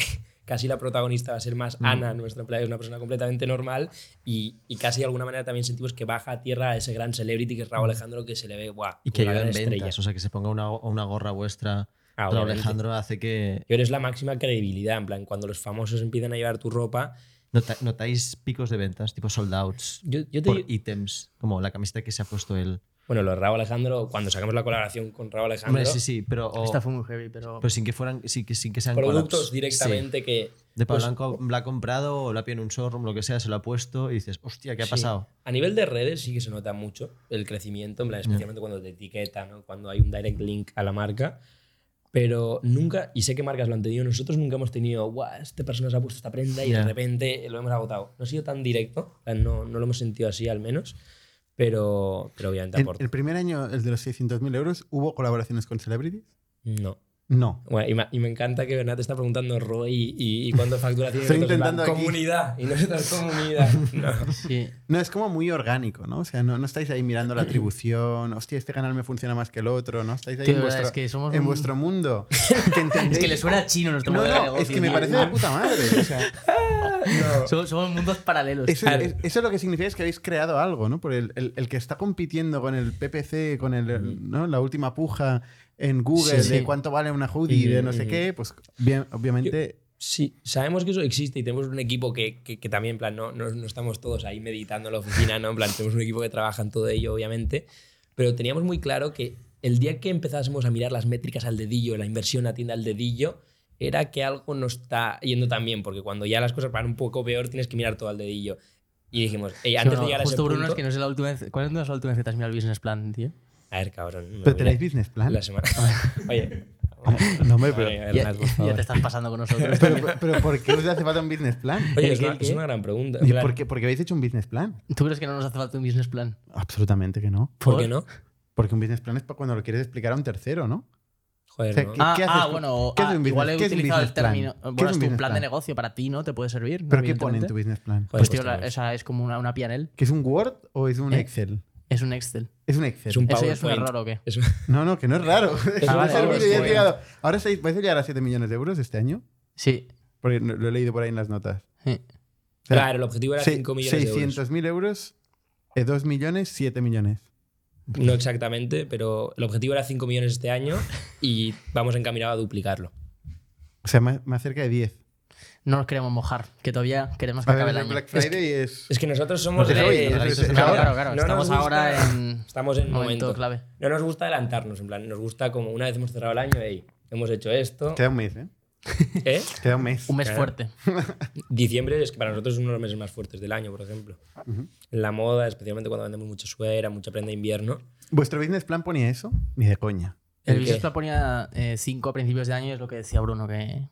casi la protagonista va a ser más Ana, nuestra empleada, es una persona completamente normal y, y casi de alguna manera también sentimos que baja a tierra a ese gran celebrity que es Raúl Alejandro que se le ve, guau, Y que ayuda en estrella. ventas. O sea, que se ponga una, una gorra vuestra. Ah, Raúl. Alejandro hace que. Eres la máxima credibilidad, en plan, cuando los famosos empiezan a llevar tu ropa, Nota- ¿Notáis picos de ventas, tipo sold outs? yo, yo te por digo- ítems, como la camiseta que se ha puesto él. Bueno, lo de Raúl Alejandro, cuando sacamos la colaboración con Raúl Alejandro, Hombre, sí, sí, pero, o- Esta fue muy heavy, pero. pero sin que fueran, sin que, sin que sean productos collabs. directamente que... Sí. De Pablo pues, Blanco la ha comprado o la pillado en un showroom, lo que sea, se lo ha puesto y dices, hostia, ¿qué ha Sí. pasado? A nivel de redes sí que se nota mucho el crecimiento, en plan, especialmente cuando te etiquetan, ¿no? cuando hay un direct link a la marca. Pero nunca, y sé que marcas lo han tenido, nosotros nunca hemos tenido, guau, esta persona se ha puesto esta prenda y Ya. de repente lo hemos agotado. No ha sido tan directo, no, no lo hemos sentido así al menos, pero, pero obviamente El, aporta. el primer año, el de los 600.000 euros, ¿hubo colaboraciones con celebrities? No. No. Bueno, y, me, y me encanta que Bernat está preguntando Roy y, y, cuándo facturación. y Estoy plan, intentando aquí. Comunidad. Y nosotros comunidad. No. Sí. No, es como muy orgánico, ¿no? O sea, no, no estáis ahí mirando la atribución, hostia, este canal me funciona más que el otro, ¿no? Estáis ahí Tío, en, vuestro, es que somos en un- vuestro mundo. Es que le suena chino nuestro No, modelo no, es que me parece de puta madre. O sea, Somos, somos mundos paralelos. eso, Claro. es, eso lo que significa es que habéis creado algo, ¿no? Por el, el- el que está compitiendo con el PPC, con el, ¿no? la última puja en Google Sí, de sí. cuánto vale una hoodie, de no sé qué, pues bien, obviamente... Sí, sabemos que eso existe y tenemos un equipo que, que, que también, en plan, no, no, no estamos todos ahí meditando en la oficina, ¿no? En plan, tenemos un equipo que trabaja en todo ello, obviamente, pero teníamos muy claro que el día que empezásemos a mirar las métricas al dedillo, la inversión a tienda al dedillo, era que algo no está yendo tan bien, porque cuando ya las cosas van un poco peor, tienes que mirar todo al dedillo. Y dijimos, "Ey, Sí, antes no, de llegar a ese justo Bruno, punto... es que no sé la última vez. ¿Cuándo es la última vez que te has mirado el business plan, tío? A ver, cabrón. ¿Pero tenéis business plan? La semana... Oye... No, hombre, pero, Oye, Ya, te estás pasando con nosotros. pero, pero ¿por qué os hace falta un business plan? Oye, ¿El es qué, una, el es qué? una gran pregunta. ¿Y plan, por qué, por qué habéis hecho un business plan? ¿Tú crees que no nos hace falta un business plan? Absolutamente que no. ¿Por qué no? Porque un business plan es para cuando lo quieres explicar a un tercero, ¿no? Joder, O sea, ¿no? ¿qué- Ah, haces ah, con- bueno, qué es ah, un igual he qué utilizado el plan? término. ¿Qué Bueno, es es un tu business plan de plan? negocio para ti, ¿no? Te puede servir. ¿Pero qué pone en tu business plan? Joder, Pues tío, pues la- esa es como una, una PNL. ¿Que es un Word o es un ¿Eh? Excel? Es un Excel. Es un Excel. Es un ¿Eso ya es un PowerPoint. error o qué? Es un- No, no, que no es raro. Es Ah, un vale, servicio vale, y has bueno. llegado. Ahora estáis- vais a llegar a 7 millones de euros este año. Sí. Porque lo he leído por ahí en las notas. Sí. O sea, Claro, el objetivo era se- 5 millones de euros. 600.000 euros, eh, 2 millones, 7 millones. No exactamente, pero el objetivo era 5 millones este año y vamos encaminados a duplicarlo. O sea, más, más cerca de 10. No nos queremos mojar, que todavía queremos que acabe el el año. Black Friday es... Es que nosotros somos No de- oye, no te- de- Claro, ahora. claro, claro. No nos Estamos gusta- ahora en Estamos en momento momento. clave. No nos gusta adelantarnos, en plan, nos gusta como una vez hemos cerrado el año, hey, hemos hecho esto. Queda un mes, ¿eh? ¿Eh? Queda un mes. Un mes Claro. fuerte. Diciembre es que para nosotros es uno de los meses más fuertes del año, por ejemplo. En la moda, especialmente cuando vendemos mucha suera, mucha prenda de invierno. ¿Vuestro business plan ponía eso? Ni de coña. El ¿El business plan ponía 5 a principios de año, es lo que decía Bruno, que...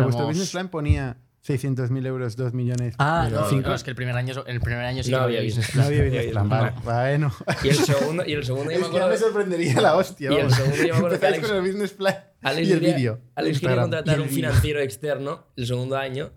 O sea, vuestro business plan ponía 600.000 euros, 2 millones. Ah, no, cinco- no, es que el primer año, el primer año sí No que había business business No plan. había business plan. Vale, bueno. Y el segundo, y el segundo yo me acuerdo me de- sorprendería la hostia. Y el segundo yo me acuerdo que Alex- con el business plan Alex y el vídeo. Alex quería contratar un financiero externo el segundo año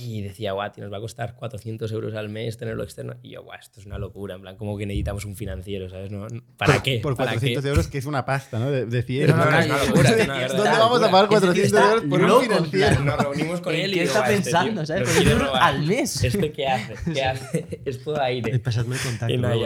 y decía, guau, nos va a costar 400 euros al mes tenerlo externo. Y yo, guau, esto es una locura, en plan, como que necesitamos un financiero, ¿sabes? No, ¿Para qué? Por ¿Para 400 qué? euros, que es una pasta, ¿no? De, de 100. No, no, no, es una locura. ¿Dónde vamos a pagar Este tío 400 está euros por loco, un plan, financiero? Nos reunimos con ¿En él y qué digo, está "Guau, este pensando, tío sabes? nos 400 quiere robar. al mes. ¿Este qué hace? ¿Qué hace? es todo aire. Pasadme el contacto. Y no.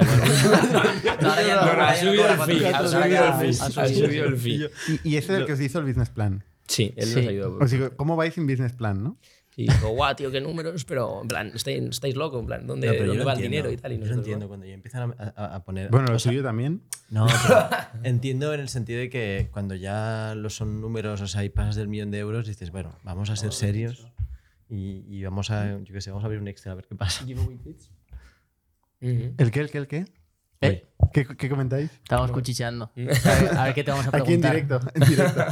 Ya No, ha subido el fee, 400, ha subido el fee. Y, ese es el que os hizo el business plan. Sí, él nos ayudó. Os digo, ¿cómo vais sin business plan, no? Y dijo, guau, tío, qué números, pero en plan, estáis, estáis locos, en plan, ¿dónde, No, ¿dónde va el dinero y tal? Y Yo lo nosotros, entiendo "No". cuando ya empiezan a, a- a poner. Bueno, lo suyo también. No, pero entiendo en el sentido de que cuando ya lo son números, o sea, y pasas del millón de euros, dices, bueno, vamos a ser serios y, y vamos a, yo qué sé, vamos a abrir un extra a ver qué pasa. ¿El qué, el qué, el qué? Eh, ¿Qué, qué comentáis? Estamos cuchicheando. A ver, a ver qué te vamos a Aquí en preguntar. directo, en directo.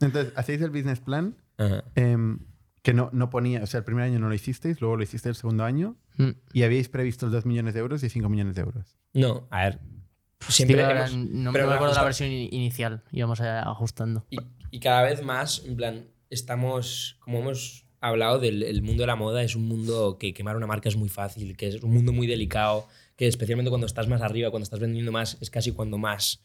Entonces, hacéis el business plan Ajá. em, que no, no ponía, o sea, el primer año no lo hicisteis, luego lo hicisteis el segundo año Mm. y habíais previsto 2 millones de euros y 5 millones de euros. No, a ver. Siempre Tío, ahora hemos- no pero me acuerdo de la versión in- inicial. Íbamos a- ajustando. Y, y cada vez más, en plan, estamos, como hemos hablado del el mundo de la moda, es un mundo que quemar una marca es muy fácil, que es un mundo muy delicado, que especialmente cuando estás más arriba, cuando estás vendiendo más, es casi cuando más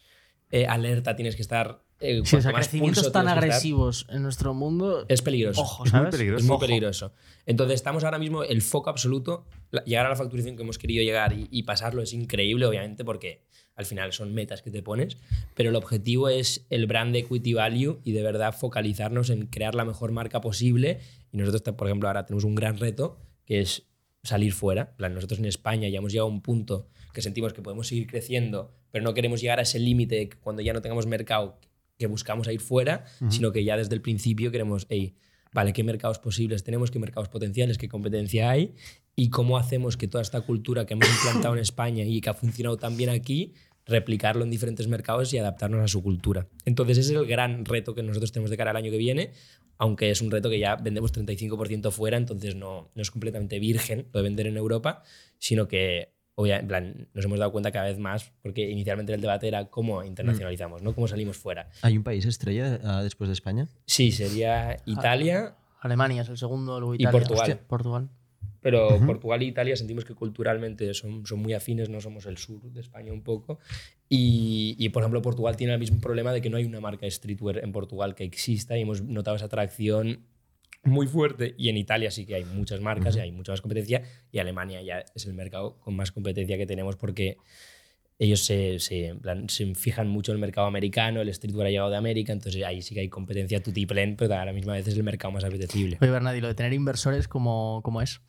eh, alerta tienes que estar eh, Si los cuanto más crecimientos tan estar, agresivos en nuestro mundo, es peligroso. ojo, Es muy ¿sabes? peligroso. Es muy peligroso. Entonces estamos ahora mismo, el foco absoluto, la- llegar a la facturación que hemos querido llegar y, y pasarlo es increíble, obviamente, porque al final son metas que te pones, pero el objetivo es el brand equity value y de verdad focalizarnos en crear la mejor marca posible. Y nosotros, por ejemplo, ahora tenemos un gran reto que es salir fuera. Nosotros en España ya hemos llegado a un punto que sentimos que podemos seguir creciendo, pero no queremos llegar a ese límite cuando ya no tengamos mercado que buscamos a ir fuera, sino que ya desde el principio queremos, hey, vale, ¿qué mercados posibles tenemos? ¿Qué mercados potenciales? ¿Qué competencia hay? ¿Y cómo hacemos que toda esta cultura que hemos implantado en España y que ha funcionado tan bien aquí, replicarlo en diferentes mercados y adaptarnos a su cultura? Entonces ese es el gran reto que nosotros tenemos de cara al año que viene, aunque es un reto que ya vendemos 35% fuera, entonces no, no es completamente virgen lo de vender en Europa, sino que obvia- en plan, nos hemos dado cuenta cada vez más, porque inicialmente el debate era cómo internacionalizamos, ¿no? cómo salimos fuera. ¿Hay un país estrella ah, después de España? Sí, sería Italia, Alemania es el segundo, luego Y Italia. Portugal. Hostia, Portugal. pero Portugal e Italia sentimos que culturalmente son, son muy afines, no somos el sur de España un poco. Y, y, por ejemplo, Portugal tiene el mismo problema de que no hay una marca streetwear en Portugal que exista y hemos notado esa atracción muy fuerte. Y en Italia sí que hay muchas marcas y hay mucha más competencia. Y Alemania ya es el mercado con más competencia que tenemos porque ellos se, se, en plan, se fijan mucho en el mercado americano, el streetwear ha llegado de América, entonces ahí sí que hay competencia tutiplen, pero a la misma vez es el mercado más apetecible. Oye, Bernardi, lo de tener inversores, ¿cómo, cómo es?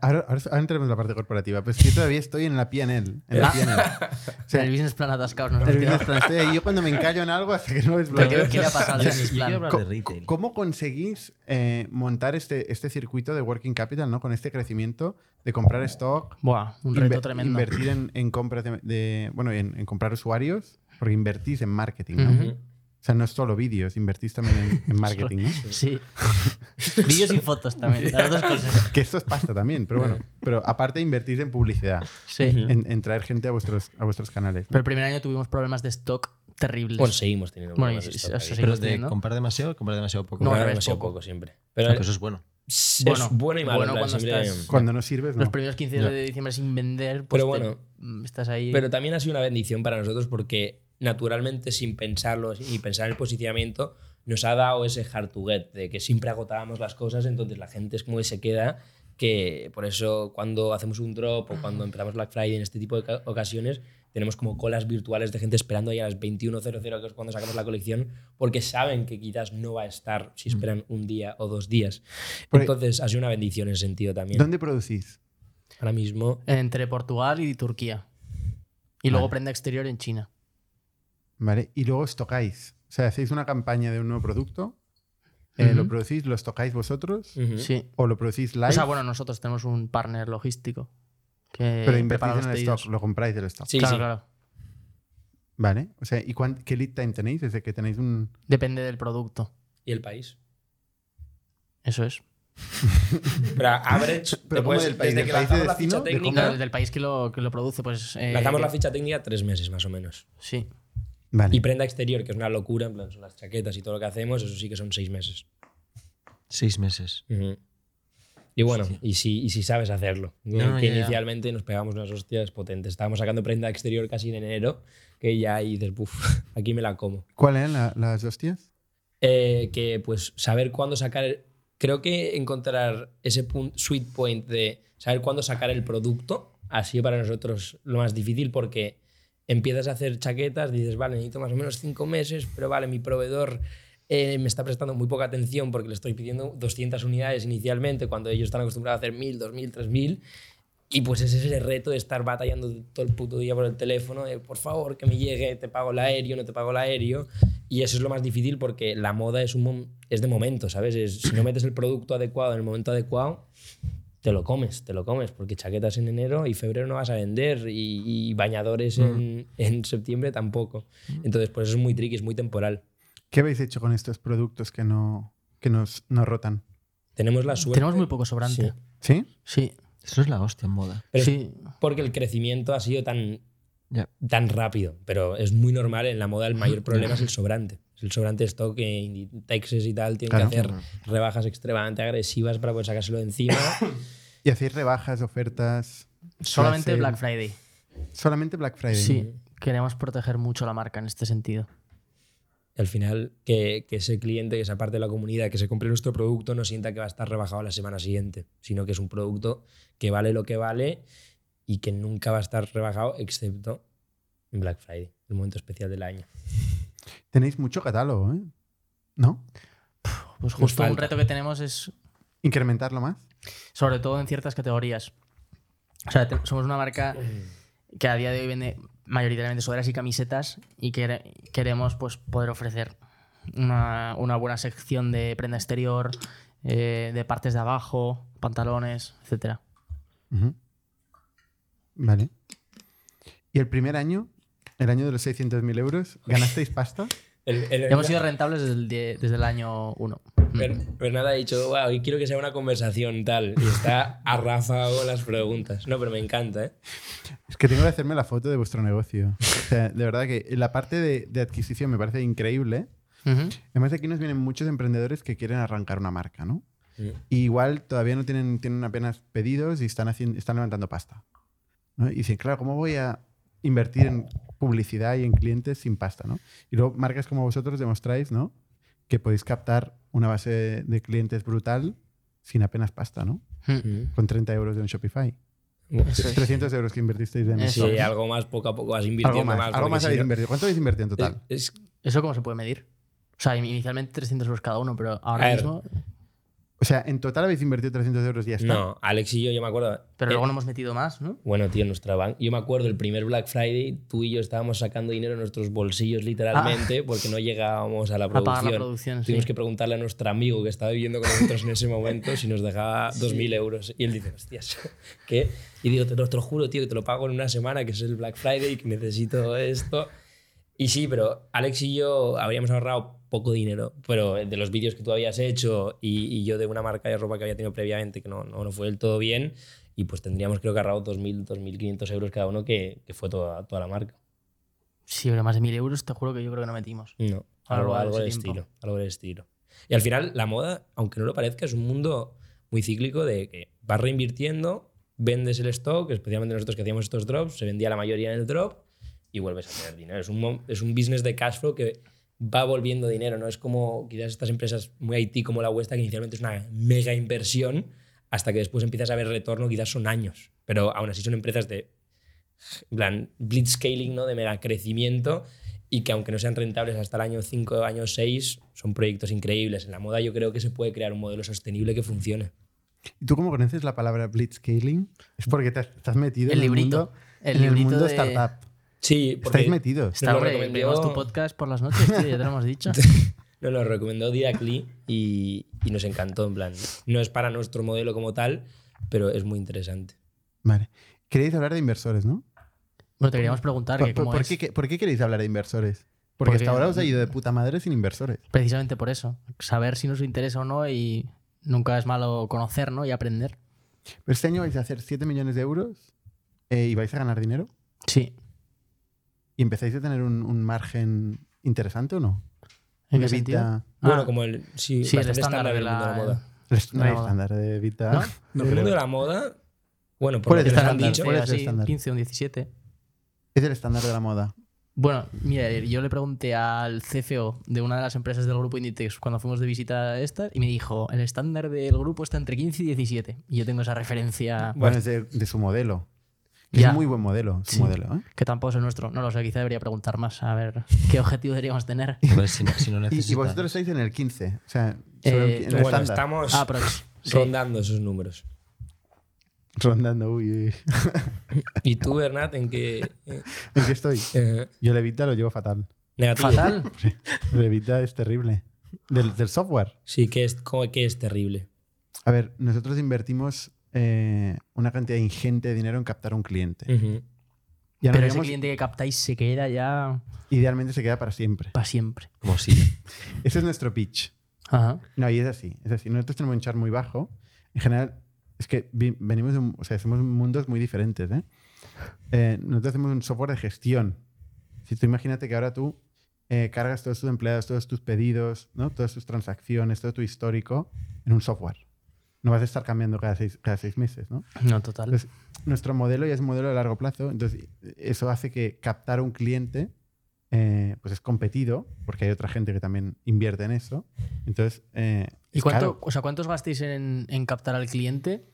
Ahora, ahora, ahora entremos en la parte corporativa, pero es que yo todavía estoy en la PNL. En la PNL. O sea, en el business plan atascados. ¿no? el business plan, estoy ahí. Yo cuando me encallo en algo hasta que no es ¿Pero qué, qué le ha pasado al business plan? retail. ¿Cómo conseguís eh, montar este, este circuito de working capital, ¿no? Con este crecimiento de comprar stock, Buah, un reto inver- tremendo. invertir en, en compras de, de- bueno, en, en comprar usuarios, porque invertís en marketing, ¿no? Ujú. O sea, no es solo vídeos, invertís también en, en marketing, ¿no? Sí. Vídeos y fotos también, las dos cosas. Que esto es pasta también, pero bueno. Pero aparte invertís en publicidad, Sí. en, en traer gente a vuestros, a vuestros canales. Pero el primer año tuvimos problemas de stock terribles. Bueno, seguimos teniendo Bueno, problemas y- de stock eso. Pero de teniendo. comprar demasiado, comprar demasiado poco. No, No, revés, demasiado poco. poco siempre. Pero Aunque eso es bueno. es Bueno, bueno y malo. bueno cuando estás- Cuando no sirves, no. Los primeros 15 días de diciembre sin vender, pues Pero bueno. estás ahí. Pero también ha sido una bendición para nosotros porque naturalmente, sin pensarlo y pensar en el posicionamiento, nos ha dado ese hard to get, de que siempre agotábamos las cosas, entonces la gente es como que se queda, que por eso cuando hacemos un drop o cuando empezamos Black Friday en este tipo de ca- ocasiones, tenemos como colas virtuales de gente esperando ahí a las 21.00, que es cuando sacamos la colección, porque saben que quizás no va a estar si esperan un día o dos días. Entonces ha sido una bendición en ese sentido también. ¿Dónde producís? Ahora mismo Entre Portugal y Turquía. Y luego prenda exterior en China. ¿Vale? Y luego os tocáis. O sea, hacéis una campaña de un nuevo producto, eh, lo Ujú. producís, los tocáis vosotros. Sí. o lo producís live, O sea, bueno, nosotros tenemos un partner logístico que pero invertís en el pedidos. stock, lo compráis del stock. Sí, claro, sí. claro. ¿Vale? O sea, ¿y cuán- qué lead time tenéis desde que tenéis un... Depende del producto. Y el país. Eso es. Pero average, Pero ¿cómo después, del país? desde ¿Del que país de lanzamos la destino? ficha ¿De técnica, No, del país que lo, que lo produce, pues. eh, lanzamos la ficha técnica tres meses más o menos. Sí. Vale. Y prenda exterior, que es una locura, en plan, son las chaquetas y todo lo que hacemos, eso sí que son seis meses. Seis meses. Ujú. Y bueno, y, si, y si sabes hacerlo. No, que ya, ya. inicialmente nos pegamos unas hostias potentes. Estábamos sacando prenda exterior casi en enero, que ya ahí dices, "Buf, aquí me la como. ¿Cuáles eran la- las hostias? Eh, que pues saber cuándo sacar. Creo que encontrar ese punto, sweet point de saber cuándo sacar el producto ha sido para nosotros lo más difícil porque empiezas a hacer chaquetas, dices, vale, necesito más o menos cinco meses, pero vale, mi proveedor eh, me está prestando muy poca atención porque le estoy pidiendo 200 unidades inicialmente cuando ellos están acostumbrados a hacer 1000, 2000, 3000. Y pues es ese reto de estar batallando todo el puto día por el teléfono, de por favor que me llegue, te pago el aéreo, no te pago el aéreo. Y eso es lo más difícil porque la moda es, un, es de momento, ¿sabes? Es- si no metes el producto adecuado en el momento adecuado, te lo comes, te lo comes, porque chaquetas en enero y febrero no vas a vender y, y bañadores en, en septiembre tampoco. Entonces, pues eso es muy tricky, es muy temporal. ¿Qué habéis hecho con estos productos que no, que nos, no rotan? Tenemos la suerte. Tenemos muy poco sobrante. Sí. ¿Sí? Sí. Eso es la hostia en moda. Pero sí. porque el crecimiento ha sido tan, tan rápido, pero es muy normal en la moda. El mayor problema es el sobrante. El sobrante de stock que Inditexes y tal tienen Claro. que hacer rebajas extremadamente agresivas para poder sacárselo de encima. ¿Y hacéis rebajas, ofertas? Solamente Black? Friday. Solamente Black Friday. Sí. Queremos proteger mucho la marca en este sentido. Al final, que, que ese cliente, que esa parte de la comunidad que se compre nuestro producto, no sienta que va a estar rebajado la semana siguiente, sino que es un producto que vale lo que vale y que nunca va a estar rebajado, excepto en Black Friday, el momento especial del año. Tenéis mucho catálogo, ¿eh? ¿No? Pues justo un falta. reto que tenemos es, ¿Incrementarlo más? sobre todo en ciertas categorías. O sea, somos una marca que a día de hoy vende mayoritariamente sudaderas y camisetas y quere- queremos pues, poder ofrecer una, una buena sección de prenda exterior, eh, de partes de abajo, pantalones, etcétera. Ujú. Vale. ¿Y el primer año, el año de los 600.000 euros, ganasteis pasta? El, el- Hemos sido rentables desde el, die- desde el año 1. Bern- Bernardo ha dicho, wow, hoy quiero que sea una conversación tal. Y está arrafado con las preguntas. No, pero me encanta, ¿eh? Es que tengo que hacerme la foto de vuestro negocio. O sea, de verdad que la parte de, de adquisición me parece increíble. Además, aquí nos vienen muchos emprendedores que quieren arrancar una marca, ¿no? Y igual todavía no tienen, tienen apenas pedidos y están, haciendo, están levantando pasta. ¿no? Y dicen, claro, ¿cómo voy a invertir en publicidad y en clientes sin pasta? ¿no? Y luego marcas como vosotros demostráis ¿no? que podéis captar una base de clientes brutal sin apenas pasta, ¿no? Con 30 euros de un Shopify. Eso es. 300 euros que invertisteis de Sí, Amazon. algo más, poco a poco vas Algo invirtiendo más, más. algo más habéis invertido. ¿Cuánto habéis invertido en total? Es- ¿Eso cómo se puede medir? O sea, inicialmente 300 euros cada uno, pero ahora ver. mismo... O sea, en total habéis invertido 300 euros y ya está. no, Alex y yo, yo me acuerdo. Pero eh, luego no hemos metido más, ¿no? Bueno, tío, nuestra banca. Yo me acuerdo el primer Black Friday, tú y yo estábamos sacando dinero en nuestros bolsillos literalmente porque no llegábamos a la Ah. A pagar producción. la producción, Tuvimos sí. que preguntarle a nuestro amigo que estaba viviendo con nosotros en ese momento si nos dejaba 2.000 euros. Y él dice, hostias, ¿qué? Y digo, te lo, te lo juro, tío, que te lo pago en una semana, que es el Black Friday, que necesito esto. Y sí, pero Alex y yo habríamos ahorrado poco dinero, pero de los vídeos que tú habías hecho y, y yo de una marca de ropa que había tenido previamente que no, no, no fue del todo bien, y pues tendríamos creo que ahorrado 2.000, 2.500 euros cada uno, que, que fue toda, toda la marca. Sí, pero más de 1000 euros te juro que yo creo que no metimos. No, Algo algo, del estilo. Algo del estilo. Y al final, la moda, aunque no lo parezca, es un mundo muy cíclico de que vas reinvirtiendo, vendes el stock, especialmente nosotros que hacíamos estos drops, se vendía la mayoría en el drop y vuelves a tener dinero. Es un, es un business de cash flow que va volviendo dinero, no es como quizás estas empresas muy IT como la vuestra, que inicialmente es una mega inversión, hasta que después empiezas a ver retorno, quizás son años. Pero aún así son empresas de en plan, blitzscaling, ¿no? De mega crecimiento y que aunque no sean rentables hasta el año 5, año 6, son proyectos increíbles. En la moda yo creo que se puede crear un modelo sostenible que funcione. ¿Y tú cómo conoces la palabra blitzscaling? Es porque te has- estás metido El en el librito. mundo, El en el mundo de- startup. Sí, porque Estáis metidos. Está, lo tu podcast por las noches, tío, ya te lo hemos dicho. nos lo recomendó Diractly y, y nos encantó. En plan, no es para nuestro modelo como tal, pero es muy interesante. Vale. Queréis hablar de inversores, ¿no? Bueno, te queríamos preguntar ¿Por, que cómo por es. qué, qué- por qué queréis hablar de inversores? Porque, Porque- hasta ahora os ha ido de puta madre sin inversores. Precisamente por eso. Saber si nos interesa o no y nunca es malo conocer, ¿no? Y aprender. Pero este año vais a hacer 7 millones de euros eh, y vais a ganar dinero. Sí. ¿Y empezáis a tener un, un margen interesante o no? ¿En Un qué sentido? EBITDA- Bueno, Ah. como el, sí, Sí, el estándar de en el mundo la- de la moda. El estándar de EBITDA. ¿No? El mundo de la moda, bueno, por ¿Cuál lo es que el han estándar? dicho, ¿Cuál es el así, estándar? 15 o un 17. Es el estándar de la moda. Bueno, mira, yo le pregunté al CFO de una de las empresas del grupo Inditex cuando fuimos de visita a esta y me dijo, el estándar del grupo está entre 15 y 17. Y yo tengo esa referencia Bueno, es de, de su modelo. Que. Es muy buen modelo, su Sí. modelo. ¿eh? que tampoco es el nuestro. No lo sé, quizá debería preguntar más a ver qué objetivo deberíamos tener. Pues si, no- si no Y, y vosotros estáis en el 15. O sea, sobre Eh, el- en el bueno, estándar. estamos Ah, pero sí. rondando esos números. Rondando, uy, uy. ¿Y tú, Bernat, en qué? eh, ¿En qué estoy? eh, Yo Levita lo llevo fatal. negativo. Fatal. Levita es terrible. Del, del software. Sí, que es, como que es terrible. A ver, nosotros invertimos eh, una cantidad ingente de dinero en captar un cliente. Ujú. Ya Pero ese cliente que captáis se queda ya idealmente se queda para siempre. para siempre. Como si. Ese es nuestro pitch. Ajá. No, y es así, es así. Nosotros tenemos un char muy bajo. En general, es que venimos de un- o sea, hacemos mundos muy diferentes. ¿eh? Eh, nosotros hacemos un software de gestión. Si tú imagínate que ahora tú eh, cargas todos tus empleados, todos tus pedidos, ¿no? todas tus transacciones, todo tu histórico en un software. No vas a estar cambiando cada seis, cada seis meses. ¿no? No, total. Entonces, nuestro modelo ya es un modelo de largo plazo. Entonces, eso hace que captar un cliente eh, pues es competido, porque hay otra gente que también invierte en eso. Entonces, eh, ¿Y cuánto, o sea, cuántos gastéis en, en captar al cliente?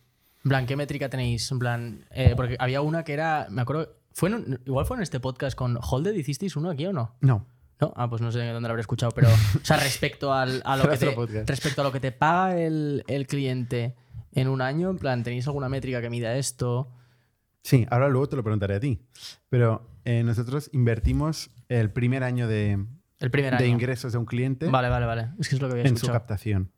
En plan, ¿qué métrica tenéis? En plan, eh, porque había una que era, me acuerdo, fue en igual fue en este podcast con Holded, ¿hicisteis uno aquí o no? No. ¿No? Ah, pues no sé dónde lo habré escuchado, pero, o sea, respecto, al, a, lo que te, respecto a lo que te paga el, el cliente en un año, en plan, ¿tenéis alguna métrica que mida esto? Sí, ahora luego te lo preguntaré a ti. Pero eh, nosotros invertimos el primer año de, El primer de año. ingresos de un cliente Vale, vale, vale. Es que es lo que había en su captación.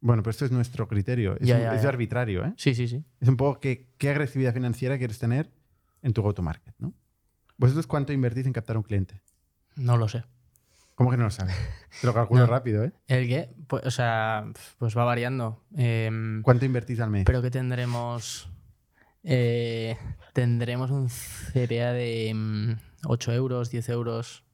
Bueno, pero esto es nuestro criterio. Es, Ya, un- ya, es ya. arbitrario, ¿eh? Sí, sí, sí. Es un poco qué, qué agresividad financiera quieres tener en tu go-to-market, ¿no? ¿Vosotros cuánto invertís en captar a un cliente? No lo sé. ¿Cómo que no lo sabes? Te lo calculo No. rápido, ¿eh? ¿El qué? Pues, o sea, pues va variando. Em, ¿Cuánto invertís al mes? pero que tendremos. eh, tendremos un CPA de mm, 8 euros, 10 euros.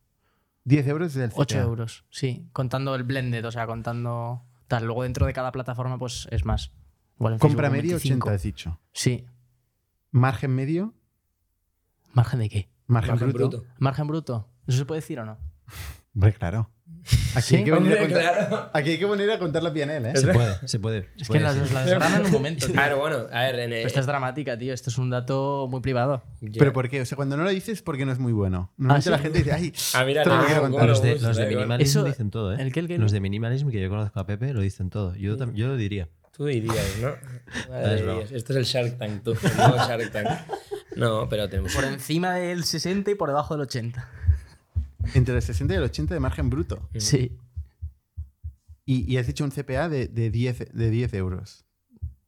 10 euros del CPA. 8 euros, sí. Contando el blended, o sea, contando tal. Luego dentro de cada plataforma, pues es más. Igual Compra Facebook, medio 25. 80, has dicho. Sí. Margen medio, ¿Margen de qué? margen, Margen bruto. bruto. ¿Margen bruto? ¿Eso se puede decir o no? Hombre, claro. Aquí, Sí, hay que venir a contar, claro. aquí hay que venir a contar la PNL, ¿eh? Se puede, se puede. se Es que puede, las sí. dos la desgranan en un momento. tío. Claro, bueno, a ver, en, esta es dramática, tío. Esto es un dato muy privado. yo- ¿Pero por qué? O sea, cuando no lo dices es porque no es muy bueno. Normalmente ¿sí? la gente dice, ay, Ah, mira, esto no no, lo quiero ¿cómo contar. lo Los de, los de minimalism Eso- dicen todo, ¿eh? ¿el qué, el qué? Los de minimalism que yo conozco a Pepe lo dicen todo. Yo, yo lo diría. Tú dirías, ¿no? Madre Es el Shark Tank, tú. Nuevo Shark Tank. No, pero tenemos. Por encima del 60 y por debajo del 80. Entre el 60 y el 80 de margen bruto. Sí. Y, y has dicho un CPA de, de 10, de 10 euros.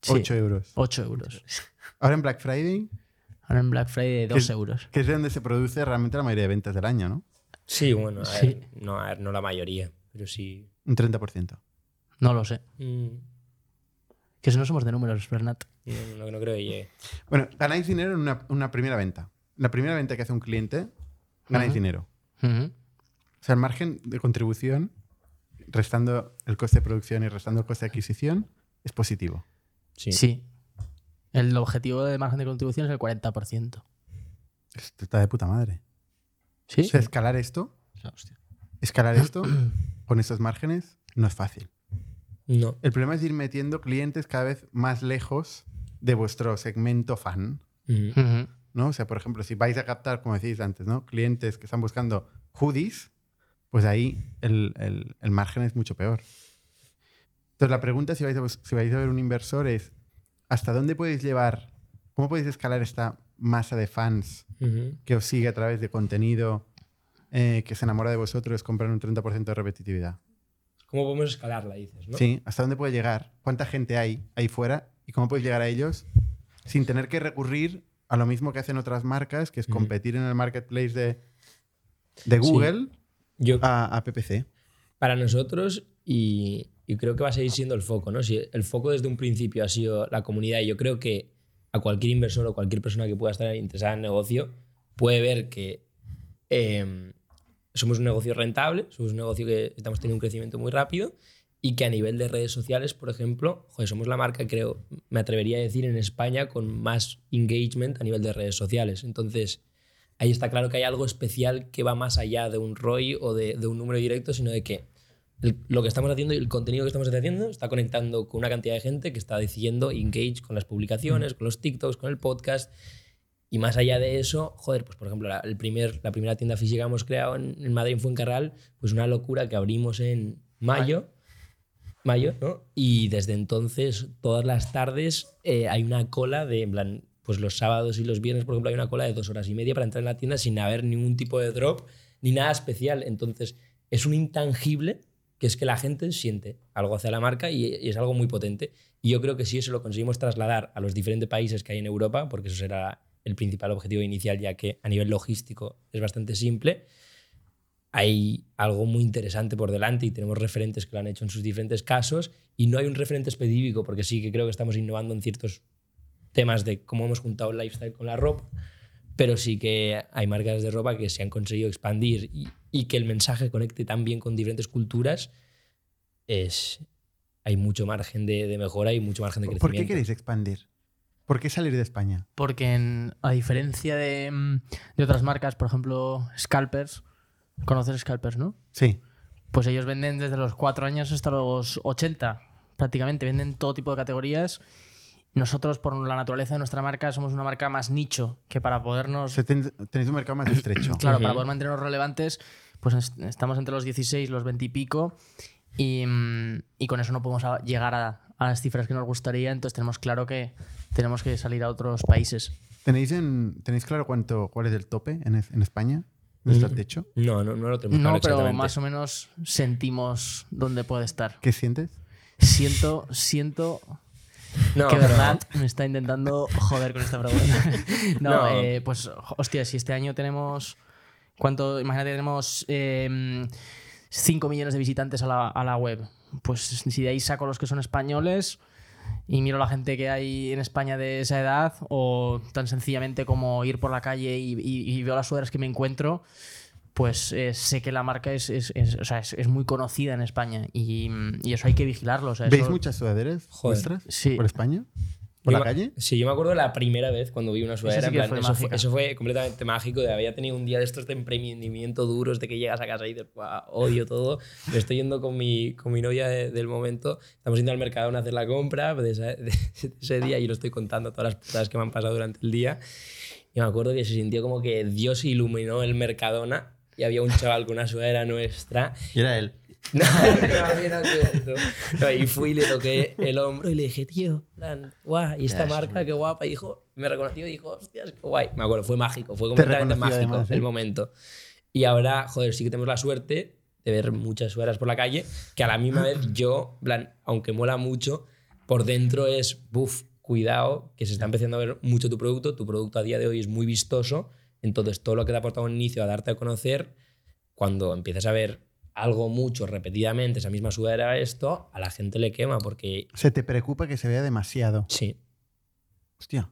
Sí. 8 euros. 8 euros. Ahora en Black Friday, Ahora en Black Friday 2 ¿Qué- euros. que es de donde se produce realmente la mayoría de ventas del año, ¿no? Sí, bueno, a Sí. ver, no, a ver, no la mayoría, pero sí. Un 30%. No lo sé. Mm, Que si no somos de números, Bernat. No, no, no creo que llegue. Bueno, ganáis dinero en una, una primera venta. La primera venta que hace un cliente, ganáis dinero. O sea, el margen de contribución, restando el coste de producción y restando el coste de adquisición, es positivo. Sí. Sí. El objetivo de margen de contribución es el 40%. Esto está de puta madre. ¿Sí? O sea, escalar esto, hostia. escalar esto con estos márgenes no es fácil. No. El problema es ir metiendo clientes cada vez más lejos de vuestro segmento fan. ¿No? O sea, por ejemplo, si vais a captar, como decís antes, ¿no? clientes que están buscando hoodies, pues ahí el, el- el margen es mucho peor. Entonces, la pregunta si vais, a, si vais a ver un inversor es, ¿hasta dónde podéis llevar, cómo podéis escalar esta masa de fans que os sigue a través de contenido, eh, que se enamora de vosotros, compran un 30% de repetitividad? ¿Cómo podemos escalarla, dices? ¿no? Sí, ¿hasta dónde puede llegar? ¿Cuánta gente hay ahí fuera? ¿Y cómo puedes llegar a ellos sin tener que recurrir a lo mismo que hacen otras marcas, que es competir en el marketplace de, de Google Yo, a, a PPC? para nosotros, y, y creo que va a seguir siendo el foco, ¿no? Si el foco desde un principio ha sido la comunidad, y yo creo que a cualquier inversor o cualquier persona que pueda estar interesada en el negocio puede ver que eh, somos un negocio rentable, somos un negocio que estamos teniendo un crecimiento muy rápido y que a nivel de redes sociales, por ejemplo, joder, somos la marca, creo, me atrevería a decir, en España con más engagement a nivel de redes sociales. Entonces, ahí está claro que hay algo especial que va más allá de un ROI o de, de un número directo, sino de que el- lo que estamos haciendo y el contenido que estamos haciendo está conectando con una cantidad de gente que está decidiendo engage con las publicaciones, con los TikToks, con el podcast. Y más allá de eso, joder, pues por ejemplo, la, el primer, la primera tienda física que hemos creado en, en Madrid, en Fuencarral, pues una locura que abrimos en mayo. Mayo, ¿no? Y desde entonces, todas las tardes eh, hay una cola de, en plan, pues los sábados y los viernes, por ejemplo, hay una cola de dos horas y media para entrar en la tienda sin haber ningún tipo de drop ni nada especial. Entonces, es un intangible que es que la gente siente algo hacia la marca y, y es algo muy potente. Y yo creo que si eso lo conseguimos trasladar a los diferentes países que hay en Europa, porque eso será el principal objetivo inicial, ya que a nivel logístico es bastante simple, hay algo muy interesante por delante y tenemos referentes que lo han hecho en sus diferentes casos y no hay un referente específico porque sí que creo que estamos innovando en ciertos temas de cómo hemos juntado el lifestyle con la ropa, pero sí que hay marcas de ropa que se han conseguido expandir y, y que el mensaje conecte tan bien con diferentes culturas, es, hay mucho margen de, de mejora y mucho margen de crecimiento. ¿Por qué queréis expandir? ¿Por qué salir de España? Porque en- a diferencia de, mm, de otras marcas, por ejemplo, Scalpers, Conoces Scalpers, ¿no? Sí. Pues ellos venden desde los 4 años hasta los 80, prácticamente. Venden todo tipo de categorías. Nosotros, por la naturaleza de nuestra marca, somos una marca más nicho que para podernos. Ten- tenéis un mercado más estrecho. Claro, para poder mantenernos relevantes, pues est- estamos entre los 16, los 20 y pico. Y, y con eso no podemos a- llegar a, a las cifras que nos gustaría. Entonces tenemos claro que tenemos que salir a otros países. ¿Tenéis, en, ¿Tenéis claro cuánto, cuál es el tope en, es- en España? ¿Nuestro Mm. techo? No, no, no lo tenemos No, claro pero exactamente. más o menos sentimos dónde puede estar. ¿Qué sientes? Siento, siento No, que pero- Bernat me está intentando joder con esta pregunta. no, No. eh, pues, hostia, si este año tenemos. ¿Cuánto? Imagínate, tenemos 5 millones de visitantes a la, a la web. Pues si de ahí saco los que son españoles y miro la gente que hay en España de esa edad, o tan sencillamente como ir por la calle y, y- y veo las sudaderas que me encuentro, pues eh, sé que la marca es, es- es- o sea, es- es muy conocida en España y, y eso hay que vigilarlo. o sea, ¿Veis eso- muchas sudaderas vuestras Sí. por España? ¿Por Yo la calle? Sí, yo me acuerdo la primera vez cuando vi una sudadera. sí en que plan, fue eso, fue, mágica. eso fue completamente mágico. De había tenido un día de estos de emprendimiento duros, de que llegas a casa y dices, "Buah, odio todo. Me estoy yendo con mi, con mi novia de- del momento. Estamos yendo al mercado a hacer la compra de, esa- de ese día y lo estoy contando todas las putadas que me han pasado durante el día. Y me acuerdo que se sintió como que Dios iluminó el Mercadona y había un chaval con una sudadera nuestra Y era él. No, no. No, y fui y le toqué el hombro y le dije, tío, plan, guau, y esta marca, qué guapa. Y dijo, me reconoció y dijo, hostias, qué guay. Me acuerdo, fue mágico, fue Te completamente mágico además, ¿eh? el momento. Y ahora, joder, sí que tenemos la suerte de ver muchas sueras por la calle, que a la misma vez yo, plan, aunque mola mucho, por dentro es, buf, cuidado, que se está empezando a ver mucho tu producto, tu producto a día de hoy es muy vistoso, entonces todo lo que te ha aportado un inicio a darte a conocer, cuando empiezas a ver algo mucho repetidamente, esa misma sudadera, esto, a la gente le quema porque ¿Se te preocupa que se vea demasiado? sí. Hostia.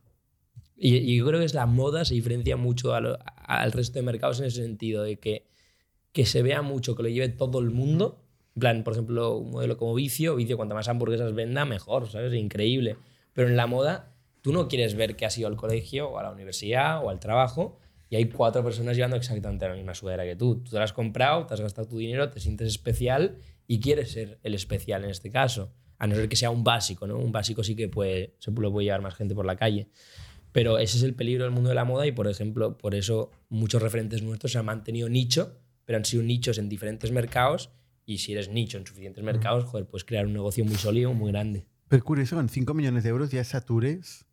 Y, y yo creo que es la moda se diferencia mucho lo- al resto de mercados en ese sentido, de que, que se vea mucho, que lo lleve todo el mundo. En plan, por ejemplo, un modelo como Vicio, Vicio, cuanto más hamburguesas venda, mejor, ¿sabes? Increíble. Pero en la moda, tú no quieres ver que has ido al colegio o a la universidad o al trabajo y hay cuatro personas llevando exactamente la misma sudadera que tú. Tú te la has comprado, te has gastado tu dinero, te sientes especial y quieres ser el especial en este caso. A no ser que sea un básico, ¿no? Un básico sí que puede, se lo puede llevar más gente por la calle. Pero ese es el peligro del mundo de la moda y, por ejemplo, por eso muchos referentes nuestros se han mantenido nicho, pero han sido nichos en diferentes mercados y si eres nicho en suficientes mercados, joder, puedes crear un negocio muy sólido, muy grande. Pero curioso, con 5 millones de euros ya satures.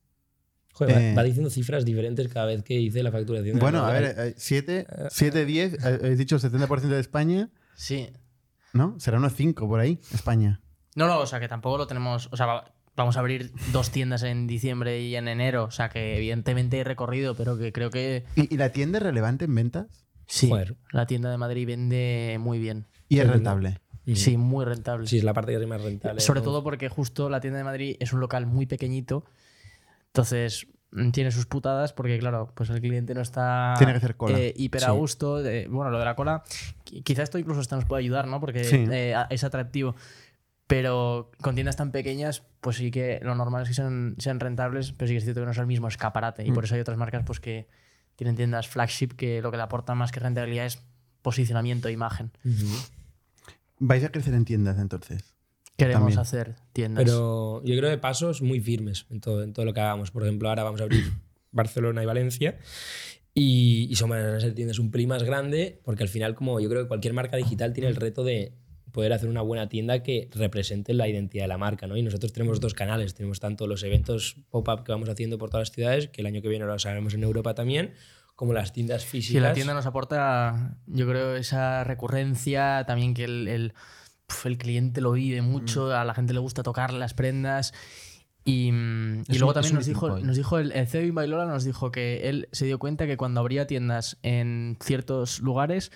Joder, va- Eh. va diciendo cifras diferentes cada vez que dice la facturación. de la Bueno, a ver, 7, 7, 10, eh, habéis dicho 70% de España, Sí. ¿no? Será unos 5 por ahí, España. No, no, o sea que tampoco lo tenemos. O sea, va- vamos a abrir dos tiendas en diciembre y en enero. O sea que evidentemente hay recorrido, pero que creo que ¿Y, y la tienda es relevante en ventas? sí. Joder. La tienda de Madrid vende muy bien. Y es rentable. Sí, muy rentable. Sí, es la parte que es más rentable. Sobre ¿no? todo porque justo la tienda de Madrid es un local muy pequeñito. Entonces mm, tiene sus putadas porque, claro, pues el cliente no está Tiene que hacer cola. eh, hiper a gusto. de- bueno, lo de la cola, qui- quizá esto incluso hasta nos puede ayudar, ¿no? Porque Sí. eh, es atractivo. Pero con tiendas tan pequeñas, pues sí que lo normal es que sean, sean rentables, pero sí que es cierto que no es el mismo escaparate. Y Mm. por eso hay otras marcas pues que tienen tiendas flagship que lo que le aportan más que rentabilidad es posicionamiento e imagen. Vais a crecer en tiendas entonces. Queremos También. hacer tiendas. Pero yo creo que pasos muy firmes en todo, en todo lo que hagamos. Por ejemplo, ahora vamos a abrir Barcelona y Valencia. Y, y son van a ser tiendas un pelín más grande, porque al final, como yo creo que cualquier marca digital tiene el reto de poder hacer una buena tienda que represente la identidad de la marca. ¿no? Y nosotros tenemos dos canales. Tenemos tanto los eventos pop-up que vamos haciendo por todas las ciudades, que el año que viene los haremos en Europa también, como las tiendas físicas. Sí, la tienda nos aporta, yo creo, esa recurrencia, también que el, el, el cliente lo vive mucho, a la gente le gusta tocar las prendas. Y, mm, y luego un- también nos dijo, point. nos dijo el, el CEO de Bailola nos dijo que él se dio cuenta que cuando abría tiendas en ciertos lugares,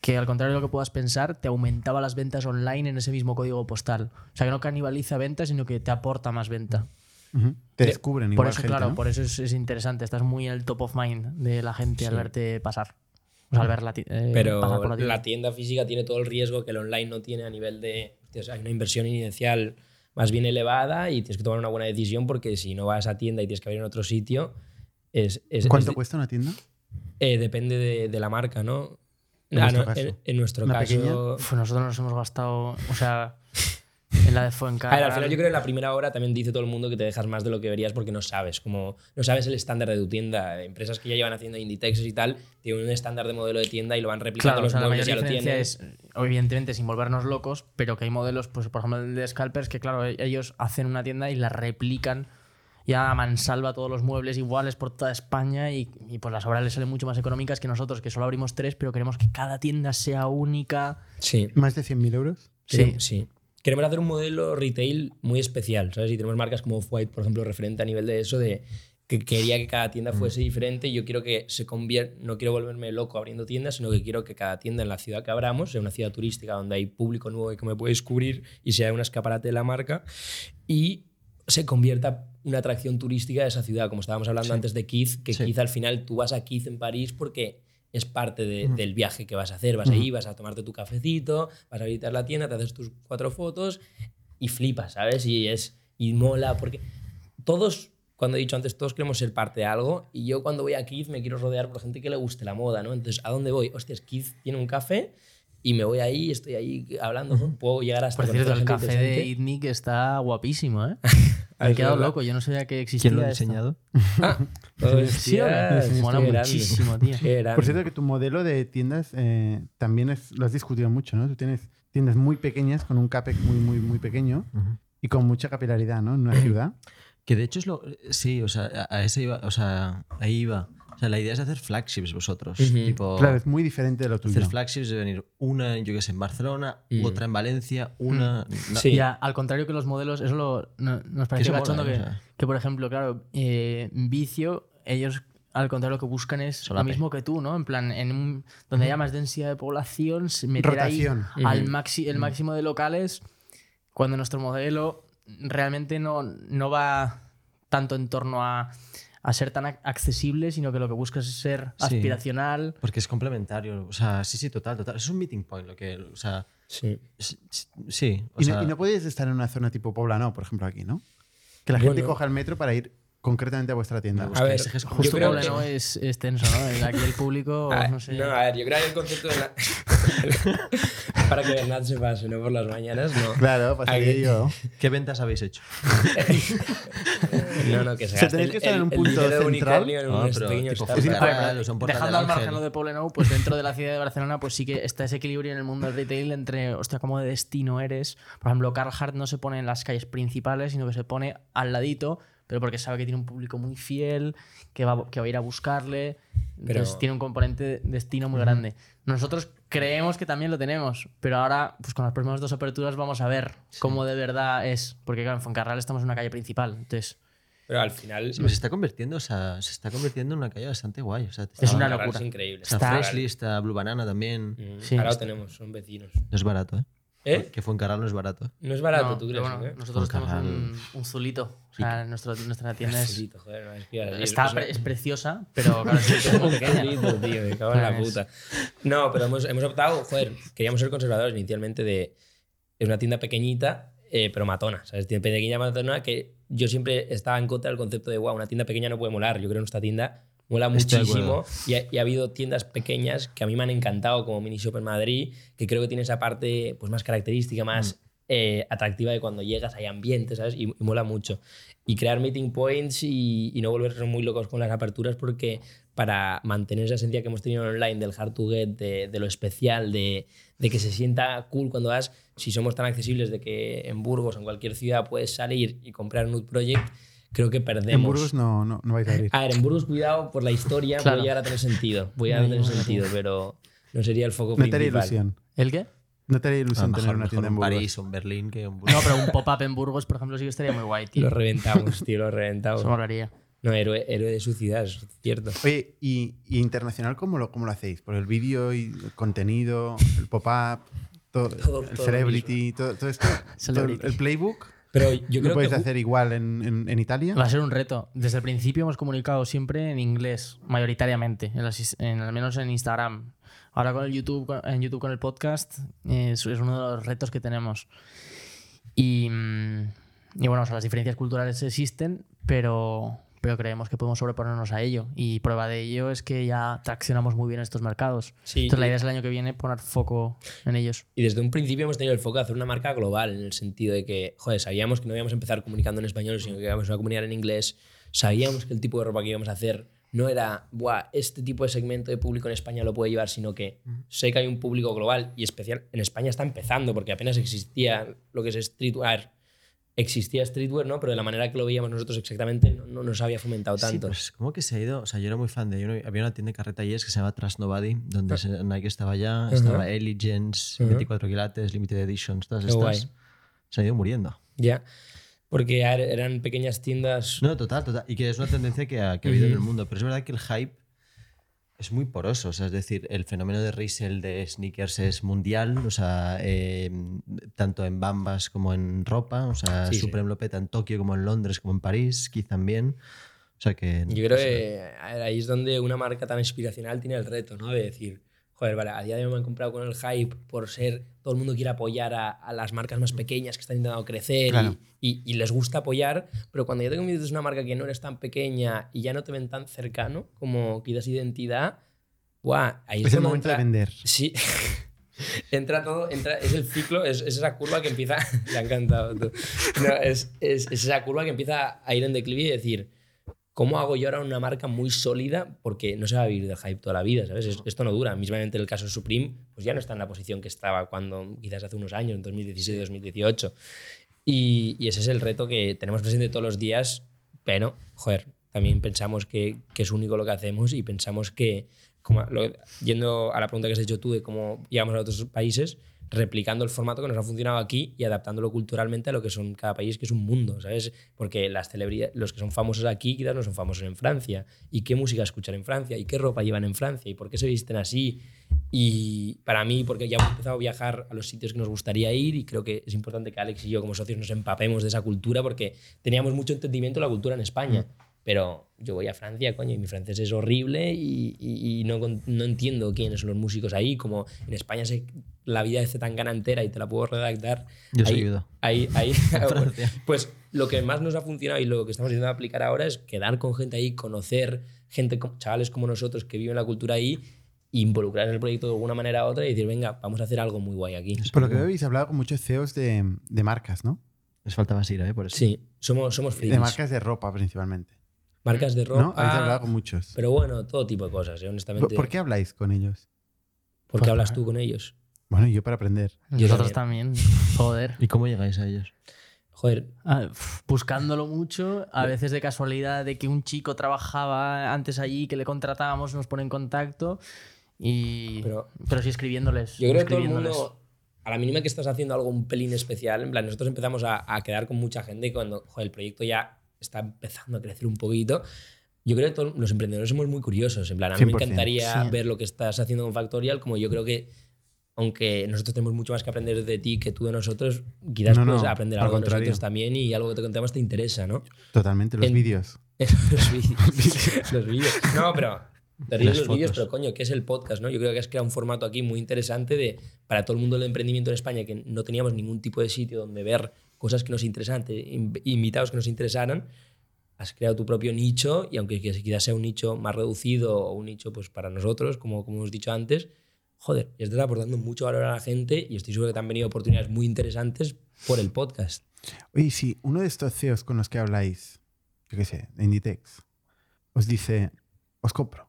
que al contrario de lo que puedas pensar, te aumentaba las ventas online en ese mismo código postal. O sea, que no canibaliza ventas, sino que te aporta más venta. Te De- descubren Por eso, gente, claro, ¿no? por eso es, es interesante. Estás muy en el top of mind de la gente al verte pasar. O sea, al ver la eh, Pero pasar por la tienda. la tienda física tiene todo el riesgo que el online no tiene a nivel de. hostias, hay una inversión inicial más bien elevada y tienes que tomar una buena decisión porque si no vas a tienda y tienes que abrir en otro sitio. Es, es- ¿Cuánto es- cuesta una tienda? eh, depende de, de la marca, ¿no? En Ah, vuestro no, caso. en, en nuestro ¿Una caso. nosotros nos hemos gastado, o sea, en la de A Fuencarral. ver, al final yo creo que en la primera hora también dice todo el mundo que te dejas más de lo que verías porque no sabes, como no sabes el estándar de tu tienda. Empresas que ya llevan haciendo Inditexes y tal, tienen un estándar de modelo de tienda y lo van replicando Claro, o los sea, la muebles mayor ya lo tienen. es, evidentemente, sin volvernos locos, pero que hay modelos, pues por ejemplo el de Scalpers, que claro, e- ellos hacen una tienda y la replican ya a mansalva todos los muebles iguales por toda España y, y pues las obras les salen mucho más económicas que nosotros, que solo abrimos tres, pero queremos que cada tienda sea única. Sí, ¿Más de 100.000 euros? sí, sí. Queremos hacer un modelo retail muy especial, ¿sabes? Y tenemos marcas como Off-White, por ejemplo, referente a nivel de eso, de que quería que cada tienda fuese diferente. Yo quiero que se convierta, no quiero volverme loco abriendo tiendas, sino que quiero que cada tienda en la ciudad que abramos sea una ciudad turística donde hay público nuevo y que me puede descubrir y sea un escaparate de la marca y se convierta una atracción turística de esa ciudad, como estábamos hablando antes de Keith, que Sí. Keith al final tú vas a Keith en París porque es parte de- del viaje que vas a hacer. Vas ahí, vas a tomarte tu cafecito, vas a visitar la tienda, te haces tus cuatro fotos y flipas, ¿sabes? Y es y mola porque todos, cuando he dicho antes, todos queremos ser parte de algo y yo cuando voy a Keith me quiero rodear por gente que le guste la moda, ¿no? Entonces, ¿a dónde voy? Hostias, Keith tiene un café y me voy ahí, estoy ahí hablando, puedo llegar hasta Por cierto, el café de. Itnic está guapísimo, ¿eh? Me he quedado loco, yo no sabía que existía. ¿Quién lo ha diseñado? Sí, hombre. Hostias, Mola muchísimo, tío. Por cierto, que tu modelo de tiendas eh, también es, lo has discutido mucho, ¿no? Tú tienes tiendas muy pequeñas con un CAPEX muy, muy, muy pequeño y con mucha capilaridad, ¿no? En una ciudad. Que de hecho es lo. Sí, o sea, a a ese iba. O sea, ahí iba. O sea, la idea es hacer flagships vosotros. Tipo. Claro, es muy diferente de lo tuyo. Hacer flagships de venir una, yo que sé, en Barcelona, Mm. otra en Valencia, una. no- Sí. Ya, al contrario que los modelos, eso lo, no- nos parece cachondo que, O sea. que, por ejemplo, claro, eh, Vicio, ellos al contrario lo que buscan es Solape. lo mismo que tú, ¿no? En plan, en un, donde haya más densidad de población, se- meter ahí al maxi, el máximo de locales, cuando nuestro modelo realmente no, no va tanto en torno a, a ser tan ac- accesible, sino que lo que busca es ser Sí. aspiracional. Porque es complementario. O sea, sí, sí, total, total. Es un meeting point lo que. O sea, Sí. s- s- sí. O Y, sea, no, y no podéis estar en una zona tipo Poblano, por ejemplo, aquí, ¿no? Que la gente Bueno. coja el metro para ir concretamente a vuestra tienda. A ver, ejes como yo Justo creo que- ¿no? es, es tenso, ¿no? Aquí el público, Ah, no sé. No, a ver, yo creo que el concepto de la... Para que Bernat se pase, ¿no? Por las mañanas, no. Claro, pasaría Aquí- yo. ¿Qué ventas habéis hecho? No, no, que se O sea, gaste tenéis que estar en un punto central. Portal Dejando al margen lo de Poblenou, pues dentro de la ciudad de Barcelona, pues sí que está ese equilibrio en el mundo del retail entre, hostia, cómo de destino eres. Por ejemplo, Carhartt no se pone en las calles principales, sino que se pone al ladito, pero porque sabe que tiene un público muy fiel, que va, que va a ir a buscarle. Entonces Pero- tiene un componente de destino muy grande. Nosotros creemos que también lo tenemos, pero ahora, pues con las próximas dos aperturas vamos a ver cómo de verdad es. Porque claro, en Fuencarral estamos en una calle principal. Entonces, Pero al final... Sí, pues se está convirtiendo, o sea, se está convirtiendo en una calle bastante guay. O sea, Es una locura. Es increíble. Está Está- Freshly, está Blue Banana también. Mm, Sí. Ahora lo tenemos, son vecinos. No es barato, ¿eh? ¿Eh? Que Fuencarral no es barato. No es barato, no, ¿tú pero crees? bueno, ¿eh? nosotros tenemos un, un zulito. O sea, nuestro- nuestra tienda es, Solito, joder, no, es que Está, es una- pre- es preciosa, pero claro, es pequeña. Solito, tío, me cago en la Es- puta. No, pero hemos, hemos optado, joder, queríamos ser conservadores inicialmente de. Es una tienda pequeñita, eh, pero matona, ¿sabes? Tiene pequeña matona que yo siempre estaba en contra del concepto de, wow, una tienda pequeña no puede molar. Yo creo que nuestra tienda mola Estoy muchísimo y ha, y ha habido tiendas pequeñas que a mí me han encantado, como Mini Shop en Madrid, que creo que tiene esa parte pues, más característica, más eh, atractiva de cuando llegas, hay ambiente, ¿sabes? Y, y mola mucho. Y crear meeting points y, y no volverse muy locos con las aperturas porque para mantener esa esencia que hemos tenido online del hard to get, de, de lo especial, de, de que se sienta cool cuando vas, si somos tan accesibles de que en Burgos o en cualquier ciudad puedes salir y comprar Nude Project, creo que perdemos. En Burgos no, no, no vais a abrir. A ver, en Burgos, cuidado por la historia, Claro. puede llegar a tener sentido. Puede No, llegar a tener no, no, sentido, pero no sería el foco No te haría principal. ilusión. ¿El qué? No te haría A ilusión mejor, tener una mejor tienda en Burgos. París o en Berlín que en No, pero un pop-up en Burgos, por ejemplo, sí que estaría muy guay, tío. Lo reventamos, tío, lo reventamos. Eso molaría. No, héroe, héroe de su ciudad, es cierto. Oye, ¿y, y internacional cómo lo, cómo lo hacéis? Por el vídeo y el contenido, el pop-up, todo, Todo- el todo celebrity, todo, todo esto. todo el, Celebrity. el playbook. Pero yo ¿Lo podéis que hacer igual en, en- en Italia? Va a ser un reto. Desde el principio hemos comunicado siempre en inglés, mayoritariamente, en las- en- al menos en Instagram. Ahora con el YouTube, en YouTube con el podcast, eh, es, es uno de los retos que tenemos. Y, mm, y bueno, o sea, las diferencias culturales existen, pero, pero creemos que podemos sobreponernos a ello. Y prueba de ello es que ya traccionamos muy bien estos mercados. Sí, Entonces la idea es el año que viene poner foco en ellos. Y desde un principio hemos tenido el foco de hacer una marca global, en el sentido de que, joder, sabíamos que no íbamos a empezar comunicando en español, sino que íbamos a comunicar en inglés. Sabíamos que el tipo de ropa que íbamos a hacer no era, Buah, este tipo de segmento de público en España lo puede llevar, sino que sé que hay un público global y especial. En España está empezando, porque apenas existía lo que es streetwear. Existía streetwear, ¿no? Pero de la manera que lo veíamos nosotros exactamente no, no nos había fomentado Sí, tanto. pues como que se ha ido. O sea, yo era muy fan de. yo no- había una tienda de carretalleres que se llama Trust Nobody, donde se- Nike estaba allá, estaba Elegance, Ajá. 24 quilates, Limited Editions, todas Qué estas. guay. Se han ido muriendo. Ya. Porque er- eran pequeñas tiendas. No, total, total. Y que es una tendencia que ha, que ha habido en el mundo. Pero es verdad que el hype es muy poroso. O sea, es decir, el fenómeno de resell de sneakers es mundial. O sea, eh, tanto en bambas como en ropa. O sea, Sí, sí. Supreme lo peta en Tokio como en Londres como en París, quizá también. O sea que. Yo creo que ahí es donde una marca tan inspiracional tiene el reto, ¿no? De decir, joder, vale, a día de hoy me han comprado con el hype por ser, todo el mundo quiere apoyar a, a las marcas más pequeñas que están intentando crecer y- Claro. y, y les gusta apoyar, pero cuando ya te conviertes en una marca que no eres tan pequeña y ya no te ven tan cercano como quitas identidad, ¡guau! Ahí es, Es el momento de vender. Sí. entra todo, entra, es el ciclo, es, es esa curva que empieza. Le ha encantado. tú. No, es, es, es esa curva que empieza a ir en declive y decir, ¿cómo hago yo ahora una marca muy sólida? Porque no se va a vivir del hype toda la vida, ¿sabes? Es- Esto no dura. Mismamente en el caso de Supreme, pues ya no está en la posición que estaba cuando, quizás hace unos años, en 2016, 2018. Y, y ese es el reto que tenemos presente todos los días, pero, joder, también pensamos que, que es único lo que hacemos y pensamos que, como lo- yendo a la pregunta que has hecho tú de cómo llegamos a otros países, replicando el formato que nos ha funcionado aquí y adaptándolo culturalmente a lo que son cada país, que es un mundo, ¿sabes? Porque las celebridades, los que son famosos aquí quizás no son famosos en Francia. ¿Y qué música escuchan en Francia? ¿Y qué ropa llevan en Francia? ¿Y por qué se visten así? Y para mí, porque ya hemos empezado a viajar a los sitios que nos gustaría ir y creo que es importante que Alex y yo como socios nos empapemos de esa cultura porque teníamos mucho entendimiento de la cultura en España. Pero yo voy a Francia, coño, y mi francés es horrible y, y- y no, con- no entiendo quiénes son los músicos ahí. Como en España se, la vida es tan entera y te la puedo redactar. Yo ahí, ayudo. Ahí, ahí, pues lo que más nos ha funcionado y lo que estamos intentando aplicar ahora es quedar con gente ahí, conocer gente, chavales como nosotros que viven la cultura ahí, involucrar en el proyecto de alguna manera u otra y decir, venga, vamos a hacer algo muy guay aquí. Por lo que veo, habéis hablado con muchos CEOs de, de marcas, ¿no? Les faltaba Sira, ¿eh? Por eso. Sí, somos, somos frikis. De marcas de ropa, principalmente. Marcas de ropa. ¿No? Habéis hablado con muchos. Pero bueno, todo tipo de cosas, ¿eh? honestamente. ¿Por, por qué habláis con ellos? ¿Por qué hablas tú con ellos? Bueno, yo para aprender. Yo Nosotros también. Joder. ¿Y cómo llegáis a ellos? Joder, Ah, Buscándolo mucho, a veces de casualidad de que un chico trabajaba antes allí, que le contratábamos, nos pone en contacto y... Pero- Pero, sí escribiéndoles. Yo creo que todo el mundo, a la mínima que estás haciendo algo un pelín especial, en plan, nosotros empezamos a, a quedar con mucha gente cuando joder, el proyecto ya está empezando a crecer un poquito. Yo creo que todos los emprendedores somos muy curiosos. En plan, a mí me 100%, encantaría sí. ver lo que estás haciendo con Factorial, como yo creo que, aunque nosotros tenemos mucho más que aprender de ti que tú de nosotros, quizás No, no, puedes aprender al algo de contrario. nosotros también y algo que te contemos te interesa, ¿no? Totalmente, los En- vídeos. los vídeos. los vídeos. No, pero. Te ríes Las los vídeos, pero coño, ¿qué es el podcast? ¿no? Yo creo que has creado un formato aquí muy interesante de, para todo el mundo del emprendimiento en España, que no teníamos ningún tipo de sitio donde ver cosas que nos interesan, te- in- invitados que nos interesaran. Has creado tu propio nicho y aunque quizás sea un nicho más reducido o un nicho pues para nosotros, como, como hemos dicho antes, joder, y estás aportando mucho valor a la gente y estoy seguro que te han venido oportunidades muy interesantes por el podcast. Oye, si uno de estos CEOs con los que habláis, yo qué sé, de Inditex, os dice, os compro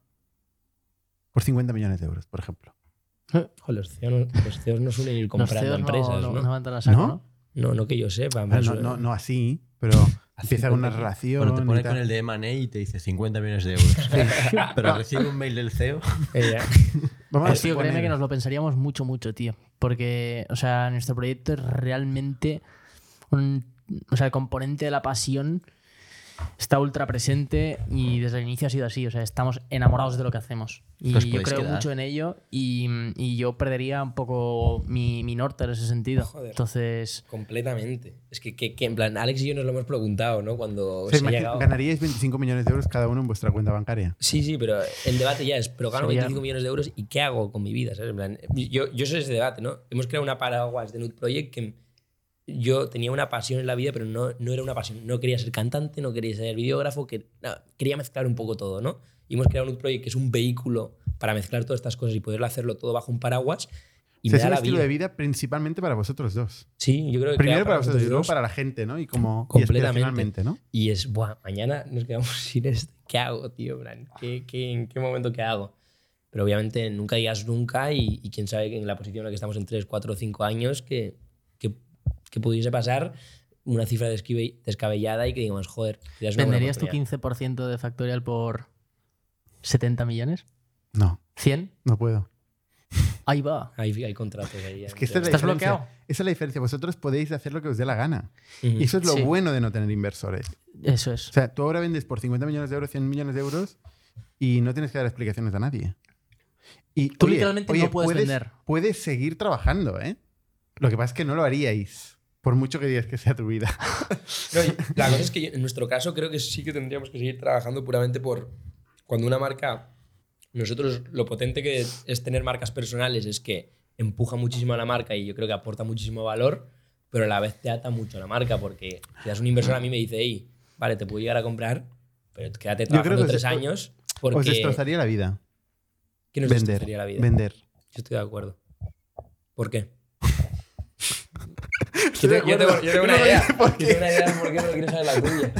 por 50 millones de euros, por ejemplo. Joder, los CEOs, no- los CEOs no suelen ir Los comprando CEOs empresas, no, ¿no? no van tan a saco, ¿No? ¿no? No, no que yo sepa. Ah, no, no, no así, pero empieza con una 50. relación. Bueno, te pone con el de M&A y te dice 50 millones de euros. Pero recibe un mail del CEO. ya. Vamos a Eh, tío, créeme que nos lo pensaríamos mucho, mucho, tío. Porque, o sea, nuestro proyecto es realmente un. O sea, el componente de la pasión está ultra presente y desde el inicio ha sido así. O sea, estamos enamorados de lo que hacemos. Y Os yo creo quedar. mucho en ello y, y yo perdería un poco mi, mi norte en ese sentido. Joder. Entonces, Completamente. Es que, que, que en plan, Alex y yo nos lo hemos preguntado, ¿no? Cuando O sea, se ha imagina- llegado. ganaríais 25 millones de euros cada uno en vuestra cuenta bancaria. Sí, sí, pero el debate ya es, pero gano Sería- 25 millones de euros y ¿qué hago con mi vida? ¿sabes? En plan, yo, yo soy ese debate, ¿no? Hemos creado una paraguas de Nut Project que yo tenía una pasión en la vida, pero no, no era una pasión. No quería ser cantante, no quería ser videógrafo, que, quería mezclar un poco todo, ¿no? Y hemos creado un proyecto que es un vehículo para mezclar todas estas cosas y poderlo hacerlo todo bajo un paraguas. Y O me sea, es da un la estilo vida. de vida principalmente para vosotros dos. Sí, yo creo que Primero para vosotros y luego para la gente, ¿no? Y como y Completamente. aspiracionalmente, ¿no? Y es, buah, mañana nos quedamos sin esto. ¿Qué hago, tío? ¿Qué, qué, en qué momento qué hago? Pero obviamente nunca digas nunca y, y quién sabe que en la posición en la que estamos en 3, 4 o 5 años que, que, pudiese pasar una cifra descabellada y que digamos, joder, ya es una ¿Venderías tu oportunidad. 15% de Factorial por 70 millones? No, ¿100? no puedo. Ahí va. Hay, hay contratos ahí. Es que esta es la ¿Estás diferencia. bloqueado? Esa es la diferencia. Vosotros podéis hacer lo que os dé la gana. Y eso es lo Sí. bueno de no tener inversores. Eso es. O sea, tú ahora vendes por 50 millones de euros, 100 millones de euros y no tienes que dar explicaciones a nadie. Y, Tú literalmente no puedes vender. Puedes seguir trabajando, ¿eh? Lo que pasa es que no lo haríais, por mucho que digas que sea tu vida. No, la cosa es que yo- en nuestro caso creo que sí que tendríamos que seguir trabajando puramente por cuando una marca, nosotros lo potente que es tener marcas personales es que empuja muchísimo a la marca y yo creo que aporta muchísimo valor, pero a la vez te ata mucho a la marca porque si das un inversor a mí me dice, hey, vale, te puedo llegar a comprar, pero quédate Yo creo trabajando os- tres años porque Os destrozaría la vida. ¿qué nos Vender. destrozaría la vida? Vender. Yo estoy de acuerdo. ¿Por qué? Yo tengo, yo tengo- yo tengo una idea. Yo tengo una idea de por qué, pero quiero saber la tuya.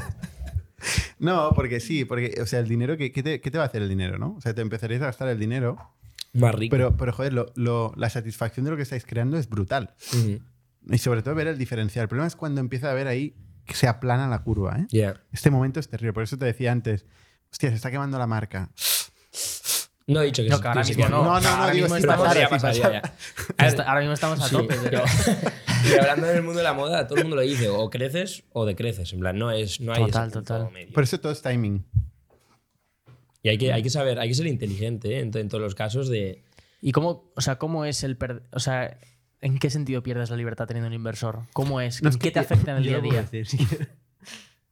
No, porque sí, porque, o sea, el dinero, ¿qué, qué te, qué te va a hacer el dinero, no? O sea, te empezaréis a gastar el dinero, Más rico. pero, pero joder, lo- lo- la satisfacción de lo que estáis creando es brutal. Y sobre todo ver el diferencial. El problema es cuando empieza a ver ahí que se aplana la curva, ¿eh? Ya. Este momento es terrible. Por eso te decía antes, hostia, se está quemando la marca. No he dicho que No, que ahora mismo no. No, no, no, ahora digo, mismo estamos- ya, ahora mismo estamos a sí, tope. pero- y hablando en el mundo de la moda, todo el mundo lo dice, o creces o decreces. En plan, no, es, no hay Total, ese total. medio. Por eso todo es timing. Y hay que, hay que saber, hay que ser inteligente ¿eh? en, to- en todos los casos de... ¿Y cómo, o sea, cómo es el per- o sea, ¿en qué sentido pierdes la libertad teniendo un inversor? ¿Cómo es? No, ¿En es qué que te afecta en el día a día?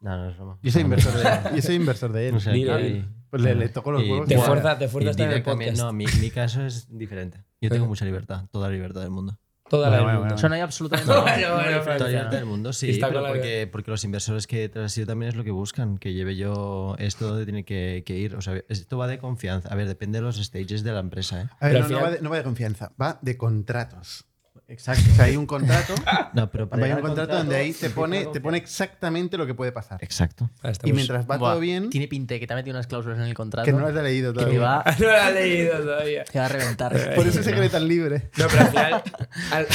No, no es broma. Yo soy inversor de, yo soy inversor de él. Pues le, le toco los Y huevos. Te fuerza, te fuerza estar en el podcast. No, mi, mi caso es diferente. Yo tengo mucha libertad, toda la libertad del mundo. Toda la Bueno, del bueno, mundo. O sea, no hay absolutamente Toda la ¿no? libertad del mundo, sí, Está pero la- porque, porque los inversores que te han sido también es lo que buscan, que lleve yo esto donde tiene que, que ir. O sea, esto va de confianza. A ver, depende de los stages de la empresa. ¿eh? A ver, Pero no, al no final- va de, no va de confianza, va de contratos. Exacto. O sea, hay un contrato, No, pero para hay un al contrato donde ahí te pone, te pone exactamente lo que puede pasar. Exacto. Ah, Y mientras va Buah, todo bien, Tiene pinta que te ha metido unas cláusulas en el contrato que no las he leído que todavía. va, no la he leído todavía. te va a reventar. Por eso se cree tan libre. No, pero al final... al-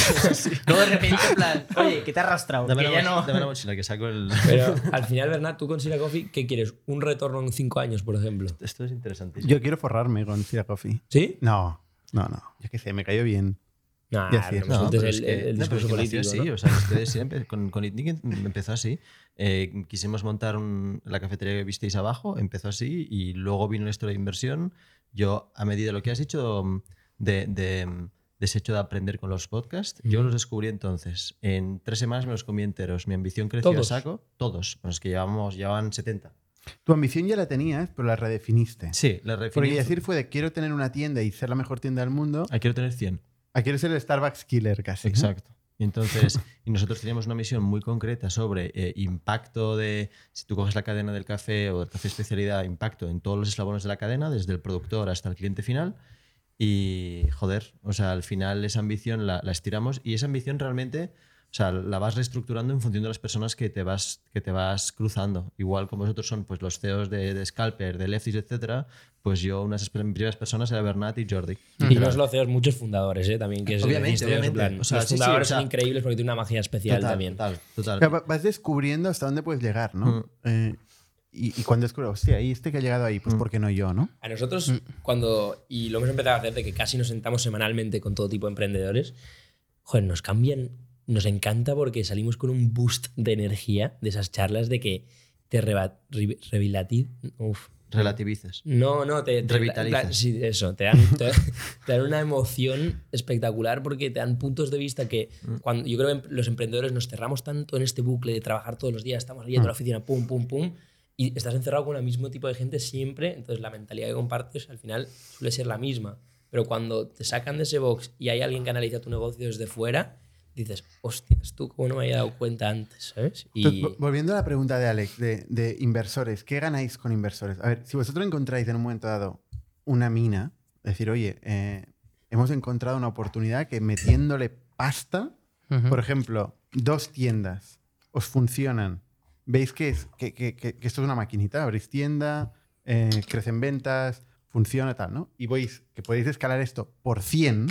Luego de repente, en plan, oye, que te ha arrastrado. Dame que la, ya no. dame la mochila que saco el. pero al final, Bernat, tú con Sira Coffee, ¿qué quieres? ¿Un retorno en cinco años, por ejemplo? Esto es interesantísimo. Yo quiero forrarme con Sierra Coffee. ¿Sí? No, no, no. Yo qué sé, me cayó bien. Nah, sí. no pero el, es que- el no, discurso nació político. así, ¿no? o sea, ustedes siempre, con, con Itnic empezó así. Eh, quisimos montar un- la cafetería que visteis abajo, empezó así, y luego vino historia de inversión. Yo, a medida de lo que has hecho mm, de, de, mm, de ese hecho de aprender con los podcasts, yo los descubrí entonces. En tres semanas me los comí enteros. Mi ambición creció a ¿Todos? saco. Todos. Los que llevamos, llevaban 70. Tu ambición ya la tenías, pero la redefiniste. Sí, la refiní. Porque decir fue de quiero tener una tienda y ser la mejor tienda del mundo, Ah, quiero tener 100. A quiero ser el Starbucks killer casi. Exacto. Y entonces, y nosotros teníamos una misión muy concreta sobre eh, impacto de, si tú coges la cadena del café o del café especialidad, impacto en todos los eslabones de la cadena, desde el productor hasta el cliente final. Y joder, o sea, al final esa ambición la, la estiramos y esa ambición realmente, o sea, la vas reestructurando en función de las personas que te vas, que te vas cruzando. Igual como vosotros son pues los CEOs de, de Scalper, de Leftis, etcétera, pues yo unas primeras personas era Bernat y Jordi. Y no solo CEOs, muchos fundadores, ¿eh? También, que es Obviamente, en obviamente. plan, O sea, los sí, sí, fundadores o sea- son increíbles porque tienen una magia especial Total, también. total, total. O sea, vas descubriendo hasta dónde puedes llegar, ¿no? Mm. Eh, y, y cuando descubres, hostia, y este que ha llegado ahí, pues Mm. ¿por qué no yo, no? A nosotros, cuando, y lo hemos empezado a hacer, de que casi nos sentamos semanalmente con todo tipo de emprendedores, joder, nos cambian, nos encanta porque salimos con un boost de energía de esas charlas de que te reba- re- revilati- uf, Relativices. No, no, te, te- Revitalizas. la- sí, eso, te dan, te, te dan una emoción espectacular porque te dan puntos de vista que Mm. cuando yo creo que los emprendedores nos cerramos tanto en este bucle de trabajar todos los días, estamos yendo a Mm. la oficina, pum, pum, pum, y estás encerrado con el mismo tipo de gente siempre, entonces la mentalidad que compartes al final suele ser la misma. Pero cuando te sacan de ese box y hay alguien que analiza tu negocio desde fuera, dices, hostias, tú, ¿cómo no me había dado cuenta antes? ¿Sabes? Y vo- volviendo a la pregunta de Alex, de, de inversores, ¿qué ganáis con inversores? A ver, si vosotros encontráis en un momento dado una mina, decir, oye, eh, hemos encontrado una oportunidad que metiéndole pasta, por ejemplo, dos tiendas os funcionan, veis que, es, que, que- que- que esto es una maquinita, abrís tienda, eh, crecen ventas, funciona tal, ¿no? Y veis que podéis escalar esto por 100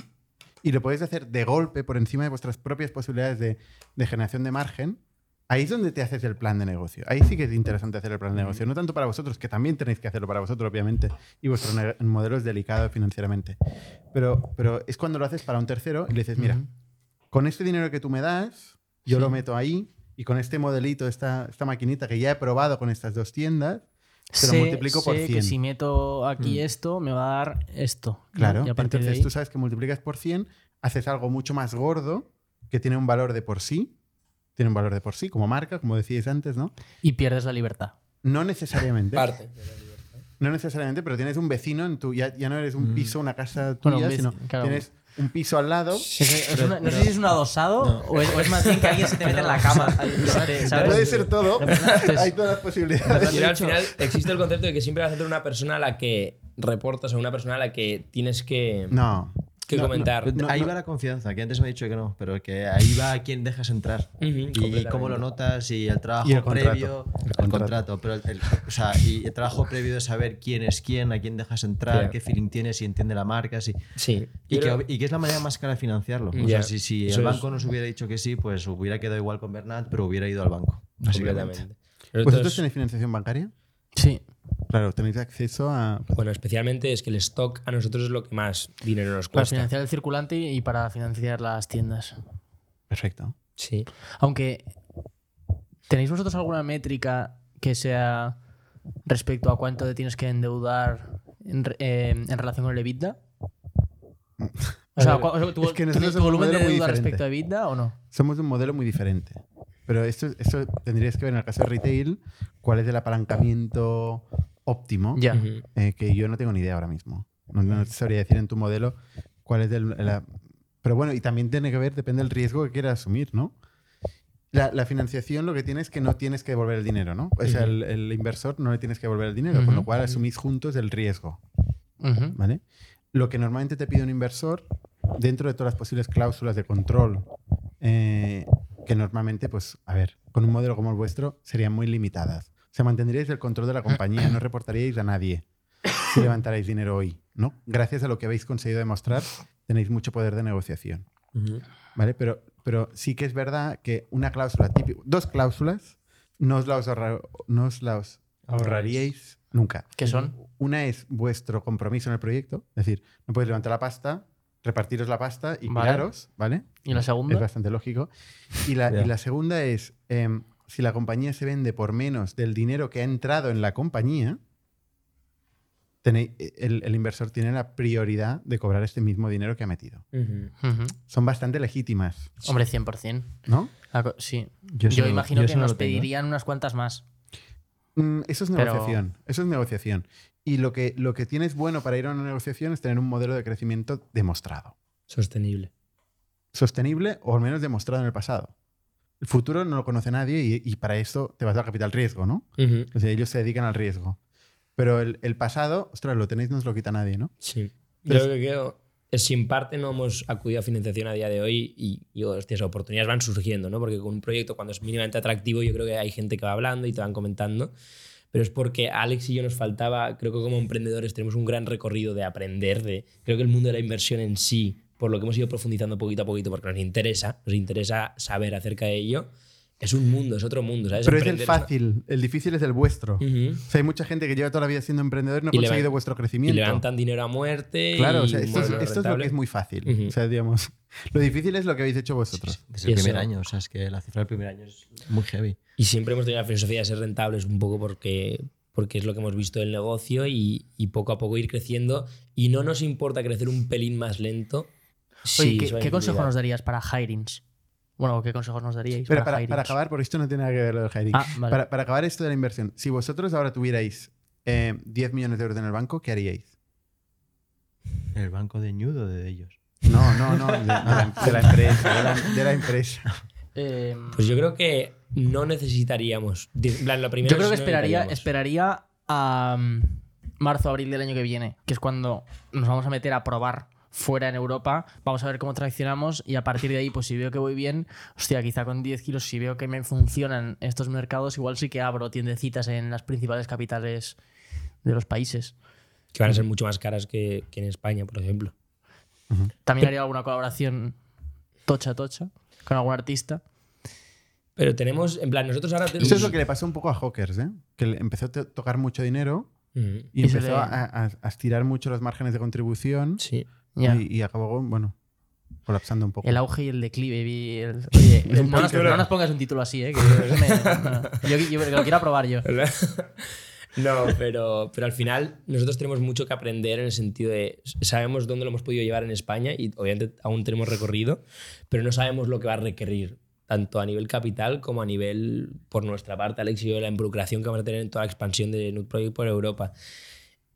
y lo podéis hacer de golpe por encima de vuestras propias posibilidades de, de generación de margen, ahí es donde te haces el plan de negocio. Ahí sí que es interesante hacer el plan de negocio. No tanto para vosotros, que también tenéis que hacerlo para vosotros, obviamente, y vuestro modelo es delicado financieramente. Pero, pero es cuando lo haces para un tercero y le dices, mira, con este dinero que tú me das, yo lo meto ahí y con este modelito, esta, esta maquinita que ya he probado con estas dos tiendas, te lo Sé- multiplico por sé 100. que si meto aquí esto, me va a dar esto. ¿no? Claro, Y a partir de entonces ahí- tú sabes que multiplicas por 100, haces algo mucho más gordo que tiene un valor de por sí, tiene un valor de por sí, como marca, como decíais antes, ¿no? y pierdes la libertad. No necesariamente. parte. de la libertad. No necesariamente, pero tienes un vecino en tu. Ya, ya no eres un piso, una casa tuya, Bueno, un sino vecino, claro. tienes un piso al lado. Es- es una- no sé si es un adosado o, es, o es más bien que alguien se te mete en la cama. ¿sabes? Puede ser todo. Hay todas las posibilidades. Al final existe el concepto de que siempre vas a tener una persona a la que reportas o una persona a la que tienes que, No. Que No, comentar. No, ahí no. va la confianza, que antes me ha dicho que no, pero que ahí va a quién dejas entrar. Y cómo lo notas y el trabajo Y el contrato. previo. El El contrato. contrato. pero el, el- o sea, y el trabajo previo de saber quién es quién, a quién dejas entrar, Claro. qué feeling tienes, si entiende la marca, si, Sí. y, que, creo- y que es la manera más cara de financiarlo. O sea, si, si Eso el es. banco nos hubiera dicho que sí, pues hubiera quedado igual con Bernat, pero hubiera ido al banco. Completamente. ¿Vosotros tenéis financiación bancaria? Sí. Claro, tenéis acceso a. Bueno, especialmente es que el stock a nosotros es lo que más dinero nos Para cuesta. financiar el circulante y para financiar las tiendas. Perfecto. Sí. Aunque, ¿tenéis vosotros alguna métrica que sea respecto a cuánto te tienes que endeudar en, eh, en relación con el EBITDA? O sea, A ver, ¿cu- o sea, ¿tu, es que nosotros tu somos un volumen de modelo muy deuda diferente. respecto a EBITDA o no? Somos de un modelo muy diferente. Pero esto, esto tendrías que ver en el caso de retail cuál es el apalancamiento óptimo. Eh, que yo no tengo ni idea ahora mismo. No, no te sabría decir en tu modelo cuál es el, la- Pero bueno, y también tiene que ver, depende del riesgo que quieras asumir, ¿no? La, la financiación lo que tiene es que no tienes que devolver el dinero, ¿no? O sea, el, el inversor no le tienes que devolver el dinero, con lo cual asumís juntos el riesgo. ¿vale? Lo que normalmente te pide un inversor, dentro de todas las posibles cláusulas de control, eh, que normalmente, pues, a ver, con un modelo como el vuestro, serían muy limitadas. O sea, mantendríais el control de la compañía, no reportaríais a nadie si levantarais dinero hoy, ¿no? Gracias a lo que habéis conseguido demostrar, tenéis mucho poder de negociación. ¿vale? Pero, pero sí que es verdad que una cláusula típica, dos cláusulas, no os las, ahorra- no os las ahorraríais nunca. ¿Qué son? Una es vuestro compromiso en el proyecto, es decir, no podéis levantar la pasta, repartiros la pasta y Vale. piraros, ¿vale? ¿Y la Es segunda? bastante lógico. Y la, y la segunda es, em, si la compañía se vende por menos del dinero que ha entrado en la compañía, tenéis- el, el inversor tiene la prioridad de cobrar este mismo dinero que ha metido. Son bastante legítimas, Hombre, 100%. ¿no? Sí. Yo imagino yo que nos pedirían unas cuantas más. Mm, eso es Pero- negociación. Eso es negociación. Y lo que, lo que tienes bueno para ir a una negociación es tener un modelo de crecimiento demostrado. Sostenible. Sostenible o al menos demostrado en el pasado. El futuro no lo conoce nadie y, y para esto te vas al capital riesgo, ¿no? Ujú. O sea, ellos se dedican al riesgo. Pero el, el pasado, ostras, lo tenéis, no os lo quita nadie, ¿no? Sí. Pero Yo lo que creo es si en parte no hemos acudido a financiación a día de hoy y, y hostias, oportunidades van surgiendo, ¿no? Porque con un proyecto cuando es mínimamente atractivo yo creo que hay gente que va hablando y te van comentando, pero es porque a Alex y yo nos faltaba, creo que como emprendedores tenemos un gran recorrido de aprender, de creo que el mundo de la inversión en sí, por lo que hemos ido profundizando poquito a poquito porque nos interesa, nos interesa saber acerca de ello, es un mundo, es otro mundo, ¿sabes? Pero es el fácil, el difícil es el vuestro. Ujú. O sea, hay mucha gente que lleva toda la vida siendo emprendedor y no ha Y conseguido vuestro Y crecimiento. levantan dinero a muerte. Claro, y o sea, esto, es, esto es lo que es muy fácil. Ujú. O sea, digamos, lo difícil es lo que habéis hecho vosotros. Desde el Y eso- primer año, o sea, es que la cifra del primer año es muy heavy. Y siempre hemos tenido la filosofía de ser rentables un poco porque, porque es lo que hemos visto del negocio y, y poco a poco ir creciendo. Y no nos importa crecer un pelín más lento. ¿Qué, qué consejo nos darías para hirings? Bueno, ¿qué consejos nos daríais Pero para, para, hirings? para acabar, por esto no tiene nada que ver lo del hiring. Ah, vale. para, para acabar esto de la inversión, si vosotros ahora tuvierais eh, 10 millones de euros en el banco, ¿qué haríais? ¿El banco de Ñudo o de ellos? No, no, no, de, de la, de la empresa, de la, de la empresa. Eh, Pues yo creo que no necesitaríamos. lo primero yo creo que no esperaría, esperaría a mm, marzo, abril del año que viene, que es cuando nos vamos a meter a probar fuera en Europa, vamos a ver cómo traccionamos y a partir de ahí, pues si veo que voy bien, hostia, quizá con 10 kilos, si veo que me funcionan estos mercados, igual sí que abro tiendecitas en las principales capitales de los países. Que van a ser mucho más caras que, que en España, por ejemplo. También haría alguna colaboración tocha tocha con algún artista. Pero tenemos, en plan, nosotros ahora tenemos. Eso es lo que le pasó un poco a Hawkers, ¿eh? Que empezó a to- tocar mucho dinero y, empezó le- a, a- a estirar mucho los márgenes de contribución Sí. Ya. y, y acabó, bueno, colapsando un poco. El auge y el declive. vi el- Oye, un no, nos, no nos pongas un título así, ¿eh? Que yo, me-. Yo- yo lo quiero aprobar yo. No, pero, pero al final nosotros tenemos mucho que aprender en el sentido de sabemos dónde lo hemos podido llevar en España y obviamente aún tenemos recorrido, pero no sabemos lo que va a requerir tanto a nivel capital como a nivel por nuestra parte, Alex y yo, la involucración que vamos a tener en toda la expansión de Nut Project por Europa.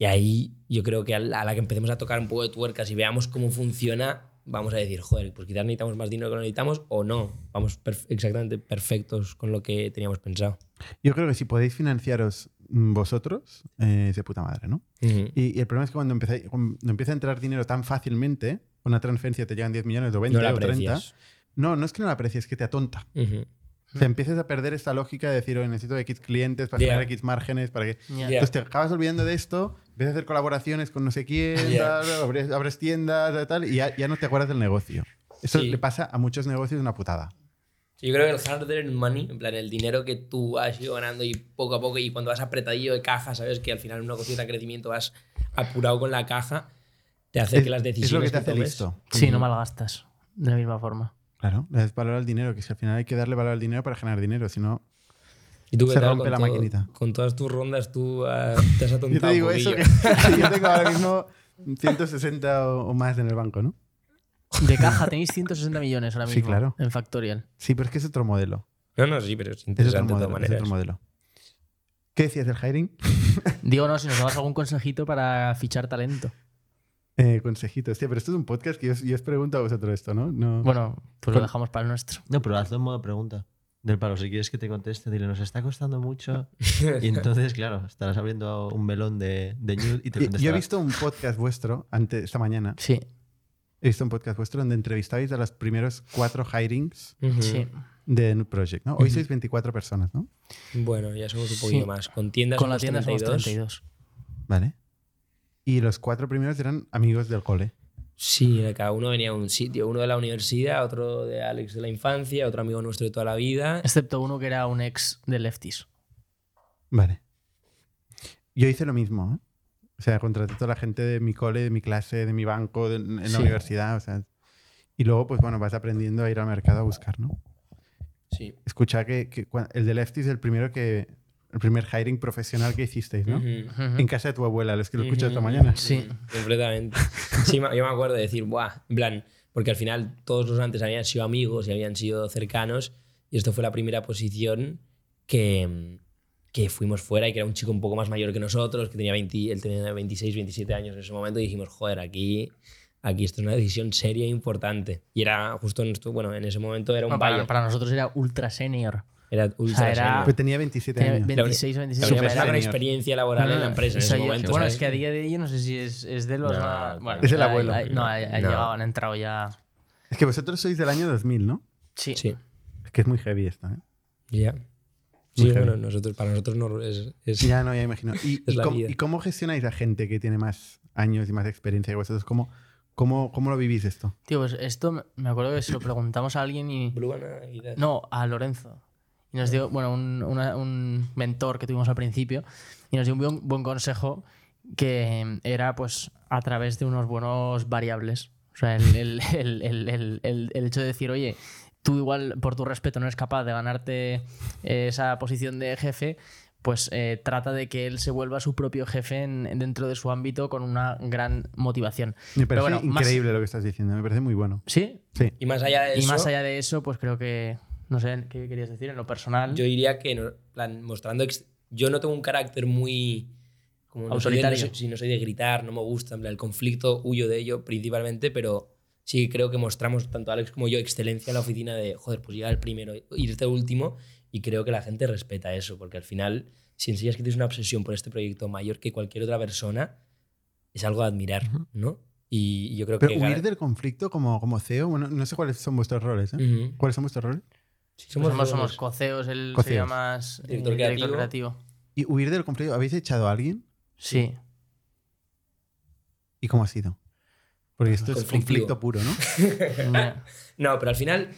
Y ahí yo creo que a la, que empecemos a tocar un poco de tuercas y veamos cómo funciona, vamos a decir, joder, pues quizás necesitamos más dinero que necesitamos o no. Vamos perf- exactamente perfectos con lo que teníamos pensado. Yo creo que si podéis financiaros vosotros, eh, es de puta madre, ¿no? Y, y el problema es que cuando, empezáis- cuando empieza a entrar dinero tan fácilmente, una transferencia te llegan 10 millones o 20 No o 30. aprecias. No, no es que no la aprecies, es que te atonta. O sea, empiezas a perder esta lógica de decir, oye, necesito X clientes para generar X márgenes, para que... Ya. Entonces te acabas olvidando de esto, empiezas a hacer colaboraciones con no sé quién, Ya. tal, abres, abres tiendas, tal, y ya, ya no te acuerdas del negocio. Eso Sí. le pasa a muchos negocios una putada. Sí, Yo creo que el hard earned money, en plan, el dinero que tú has ido ganando y poco a poco, y cuando vas apretadillo de caja, sabes que al final en una cosita de crecimiento vas apurado con la caja, te hace Es, que las es decisiones lo que te hace tomes- listo. Sí, no malgastas. De la misma forma. Claro, le das valor al dinero, que si al final hay que darle valor al dinero para generar dinero, si no... Y tú, ¿qué Se tal rompe la todo- maquinita. Con todas tus rondas tú ah, te has Yo atontado te digo un eso, poquillo. que yo tengo ahora mismo 160 o o más en el banco, ¿no? De caja tenéis 160 millones ahora Sí, mismo. claro. En Factorial. Sí, pero es que es otro modelo. No, no, sí, pero es Es otro interesante de todas modelo, es maneras. otro modelo. ¿Qué decías del hiring? Digo, no, si nos dabas algún consejito para fichar talento. Eh, consejito. Hostia, pero esto es un podcast que yo, os- yo os pregunto a vosotros esto, ¿no? no Bueno, pues lo dejamos para el nuestro. No, pero hazlo en modo pregunta. Del palo, si quieres que te conteste, dile, nos está costando mucho. Y entonces, claro, estarás abriendo un melón de, de nude y te Y- contestará. Yo he visto un podcast vuestro antes, esta mañana. Sí, He visto un podcast vuestro donde entrevistabais a los primeros cuatro hirings sí. de Nude Project, ¿no? Hoy sois 24 personas, ¿no? Bueno, ya somos un poquito Sí. más. Con tiendas Con la tienda somos 32. 32. Vale. Y los cuatro primeros eran amigos del cole. Sí, de cada uno venía a un sitio. Uno de la universidad, otro de Alex de la infancia, otro amigo nuestro de toda la vida. Excepto uno que era un ex de Lefties. Vale. Yo hice lo mismo, ¿eh? O sea, contraté a toda la gente de mi cole, de mi clase, de mi banco, de- en la Sí. universidad, o sea... Y luego, pues bueno, vas aprendiendo a ir al mercado a buscar, ¿no? Sí. Escucha que, que el de Lefty es el primero que... El primer hiring profesional que hicisteis, ¿no? En casa de tu abuela, los que lo escuchas esta mañana. Sí. Completamente. Sí, yo me acuerdo de decir, ¡buah! En plan, porque al final todos los antes habían sido amigos y habían sido cercanos, y esto fue la primera posición que, que fuimos fuera y que era un chico un poco más mayor que nosotros, que tenía 20, él tenía 26, 27 años en ese momento, y dijimos, joder, aquí, aquí esto es una decisión seria e importante. Y era justo en nuestro, bueno, en ese momento era un No, valle, para, para nosotros era ultra senior. Era ultra era- senior. Pues tenía 27 Tenía años. 26 o La 26 única Súper persona con senior. experiencia laboral en la empresa en ese yo- momento. Bueno, ¿sabes? es que a día de hoy no sé si es, es de los No, más. Bueno, Es el abuelo. no, ha, ha No. llegado, han entrado ya. Es que vosotros sois del año 2000, ¿no? Sí. Sí, Es que es muy heavy esto, ¿eh? ya. Muy Sí, heavy. bueno, nosotros, para nosotros no es, es- Ya no, ya imagino. ¿Y, Es y la cómo, vida. y cómo gestionáis a gente que tiene más años y más experiencia que vosotros? ¿Cómo, cómo, cómo lo vivís esto? Tío, pues esto me- acuerdo que se lo preguntamos a alguien y. No, a Lorenzo. Y nos dio, bueno, un, una- un mentor que tuvimos al principio, y nos dio un buen, buen consejo que era, pues, a través de unos buenos variables. O sea, el, el- el- el- el- el- el hecho de decir, oye, tú igual por tu respeto no eres capaz de ganarte eh, esa posición de jefe, pues eh, trata de que él se vuelva su propio jefe en- en- dentro de su ámbito con una gran motivación. Me parece bueno, más- increíble lo que estás diciendo, me parece muy bueno. ¿Sí? Sí. Y más allá de Y eso, más allá de eso, pues creo que, no sé, ¿qué querías decir? En lo personal. yo diría que, no- plan, mostrando. Yo no tengo un carácter muy. Como no soy de- Autoritario. no soy- sí, no soy de gritar, no me gusta. en plan, el conflicto huyo de ello principalmente, pero sí creo que mostramos, tanto Alex como yo, excelencia en la oficina de, joder, pues llegar el primero, irte último, y creo que la gente respeta eso, porque al final, si enseñas que tienes una obsesión por este proyecto mayor que cualquier otra persona, es algo a admirar, ¿no? Y y yo creo Pero que... huir del conflicto como, como CEO, bueno, no sé cuáles son vuestros roles, ¿eh? Ujú. ¿Cuáles son vuestros roles? Sí, Somos, somos, somos, coceos, él Coceos. sería más eh, Director creativo. creativo. Y huir del conflicto, ¿habéis echado a alguien? Sí. ¿Y cómo ha sido? Porque esto es Conflictivo. conflicto puro, ¿no? Mira, No, pero al final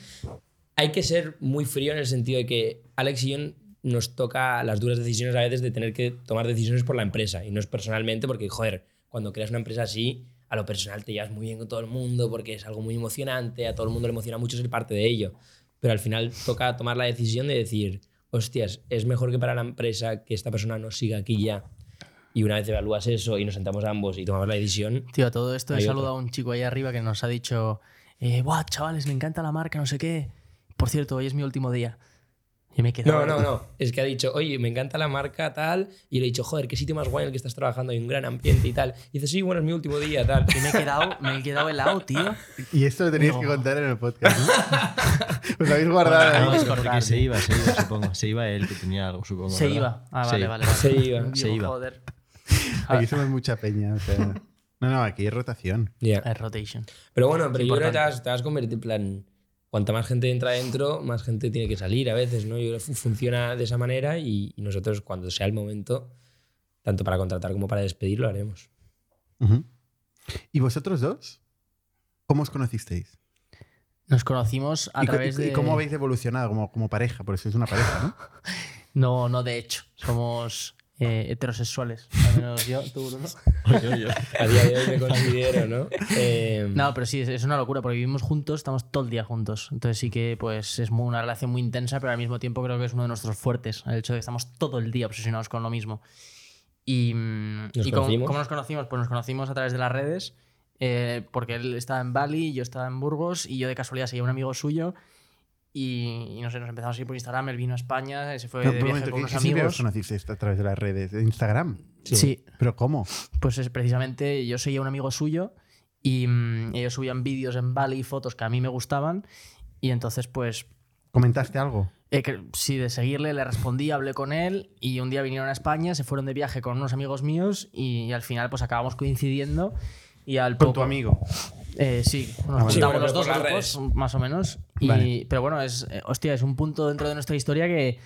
hay que ser muy frío en el sentido de que Alex y yo nos toca las duras decisiones a veces de tener que tomar decisiones por la empresa y no es personalmente porque, joder, cuando creas una empresa así, a lo personal te llevas muy bien con todo el mundo porque es algo muy emocionante, a todo el mundo le emociona mucho ser parte de ello. Pero al final toca tomar la decisión de decir, hostias, es mejor que para la empresa que esta persona no siga aquí ya. Y una vez evalúas eso y nos sentamos ambos y tomamos la decisión, Tío, a todo esto he saludado a un chico ahí arriba que nos ha dicho, eh, Buah, chavales, me encanta la marca, no sé qué. Por cierto, hoy es mi último día. Y me he quedado. No, no, no. Es que ha dicho, oye, me encanta la marca tal. Y le he dicho, joder, qué sitio más guay en el que estás trabajando, hay un gran ambiente y tal. Y dice, sí, bueno, es mi último día, tal. Y me he quedado, me he quedado helado, tío. Y esto lo teníais No. que contar en el podcast, ¿no? Os habéis guardado Bueno, ahí. vamos porque se iba, se iba, supongo. Se iba él, que tenía algo, supongo. Se ¿verdad? iba. Ah, Se vale, iba. vale, vale. Se iba. Digo, Se iba. Joder. Aquí somos mucha peña. o sea. No, no, aquí hay rotación. Ya. Es rotation. Pero bueno, pero Es yo creo que te vas, te vas a convertir en plan. Cuanta más gente entra dentro, más gente tiene que salir a veces, ¿no? Yo funciona de esa manera y, y nosotros, cuando sea el momento, tanto para contratar como para despedir, lo haremos. ¿Y vosotros dos? ¿Cómo os conocisteis? Nos conocimos a ¿Y, co- través y- y de. cómo habéis evolucionado como, como pareja? Por eso es una pareja, ¿no? No, no, de hecho. Somos eh, heterosexuales. Al menos yo, tú, Bruno. A día de hoy me considero, ¿no? Eh, No, pero sí, es, es una locura porque vivimos juntos, estamos todo el día juntos. Entonces sí que pues es muy- una relación muy intensa, pero al mismo tiempo creo que es uno de nuestros fuertes, el hecho de que estamos todo el día obsesionados con lo mismo. Y, mm, ¿Nos y cómo, nos conocimos? Pues nos conocimos a través de las redes, eh, porque él estaba en Bali, yo estaba en Burgos y yo de casualidad seguía un amigo suyo. Y, y no sé, nos empezamos a ir por Instagram, él vino a España, se fue de pero un viaje momento, con ¿qué- unos amigos. conocisteis a través de las redes? ¿De Instagram? sí. ¿Pero cómo? Pues es precisamente, yo seguía a un amigo suyo y mm, ellos subían vídeos en Bali, fotos que a mí me gustaban y entonces pues ¿Comentaste algo? eh, que- sí, de seguirle le respondí, hablé con él y un día vinieron a España, se fueron de viaje con unos amigos míos y, al final pues acabamos coincidiendo y al Con poco... tu amigo. Eh, sí, nos Ah, juntamos los dos grupos, más o menos. Y, Vale. Pero bueno, es, eh, hostia, es un punto dentro de nuestra historia que,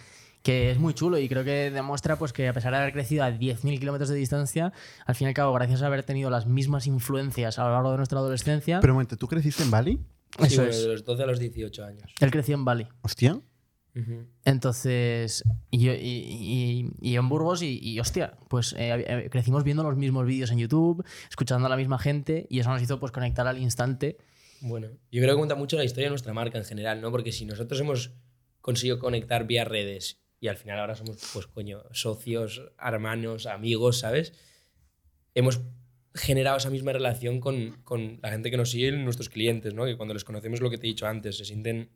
que es muy chulo y creo que demuestra pues, que a pesar de haber crecido a 10.000 kilómetros de distancia, al fin y al cabo, gracias a haber tenido las mismas influencias a lo largo de nuestra adolescencia, Pero un momento, ¿tú creciste en Bali? sí, eso bueno, es. de los 12 a los 18 años. Él creció en Bali. Hostia. Entonces, y, y, y- y en Burgos, y, hostia, pues eh, eh, crecimos viendo los mismos vídeos en YouTube, escuchando a la misma gente, y eso nos hizo pues conectar al instante. Bueno, yo creo que cuenta mucho la historia de nuestra marca en general, ¿no? Porque si nosotros hemos conseguido conectar vía redes y al final ahora somos, pues, coño, socios, hermanos, amigos, ¿sabes? Hemos generado esa misma relación con, con la gente que nos sigue y nuestros clientes, ¿no? Que cuando les conocemos lo que te he dicho antes, se sienten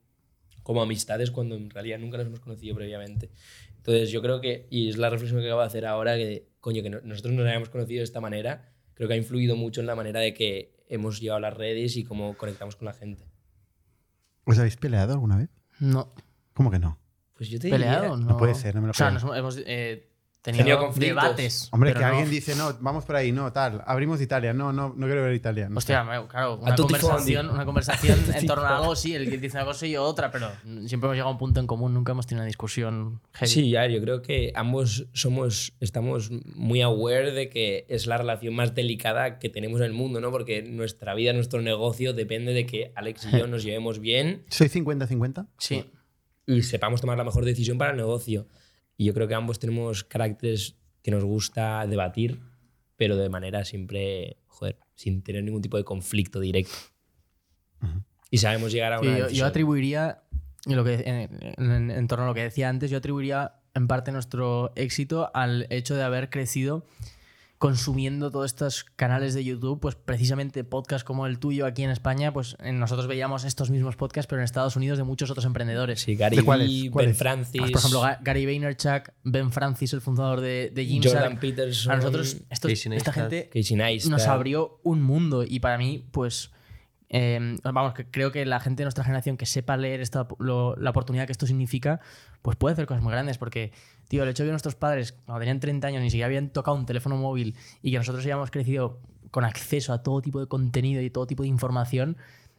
como amistades cuando en realidad nunca los hemos conocido previamente. Entonces yo creo que, y es la reflexión que acabo de hacer ahora, que coño, que no- nosotros nos hayamos conocido de esta manera, creo que ha influido mucho en la manera de que hemos llevado las redes y cómo conectamos con la gente. ¿Os habéis peleado alguna vez? No, ¿Cómo que no? Pues yo te peleado, diría- no. puede ser, no me lo O sea, creo. nos hemos eh, Tenido tenido, conflictos. debates. Hombre, que no- alguien dice, no, vamos por ahí, no, tal, abrimos Italia, no, no, no quiero ver Italia. no Hostia, me- claro, una conversación, una conversación en torno a algo, sí, el que dice una cosa y yo otra, pero siempre hemos llegado a un punto en común, nunca hemos tenido una discusión heavy. Sí, ya, yo creo que ambos somos, estamos muy aware de que es la relación más delicada que tenemos en el mundo, ¿no? Porque nuestra vida, nuestro negocio depende de que Alex y yo nos llevemos bien ¿Soy 50-50? Sí. y sepamos tomar la mejor decisión para el negocio. Y yo creo que ambos tenemos caracteres que nos gusta debatir, pero de manera siempre, joder, sin tener ningún tipo de conflicto directo. Y sabemos llegar a Sí, una yo, yo atribuiría, lo que, en, en- en torno a lo que decía antes, yo atribuiría en parte nuestro éxito al hecho de haber crecido consumiendo todos estos canales de YouTube, pues precisamente podcasts como el tuyo aquí en España, pues nosotros veíamos estos mismos podcasts, pero en Estados Unidos de muchos otros emprendedores. Sí, Gary ¿De cuáles? Vee, ¿Cuáles? Ben Francis, Pues, por ejemplo, Ga- Gary Vaynerchuk, Ben Francis, el fundador de, de Gymshark. Jordan Peterson, A nosotros, estos- esta gente nos abrió un mundo y para mí, pues eh, vamos, que creo que la gente de nuestra generación que sepa leer esta, lo- la oportunidad que esto significa, pues puede hacer cosas muy grandes. Porque, tío, el hecho de que nuestros padres, cuando tenían 30 años, ni siquiera habían tocado un teléfono móvil y que nosotros hayamos crecido con acceso a todo tipo de contenido y todo tipo de información,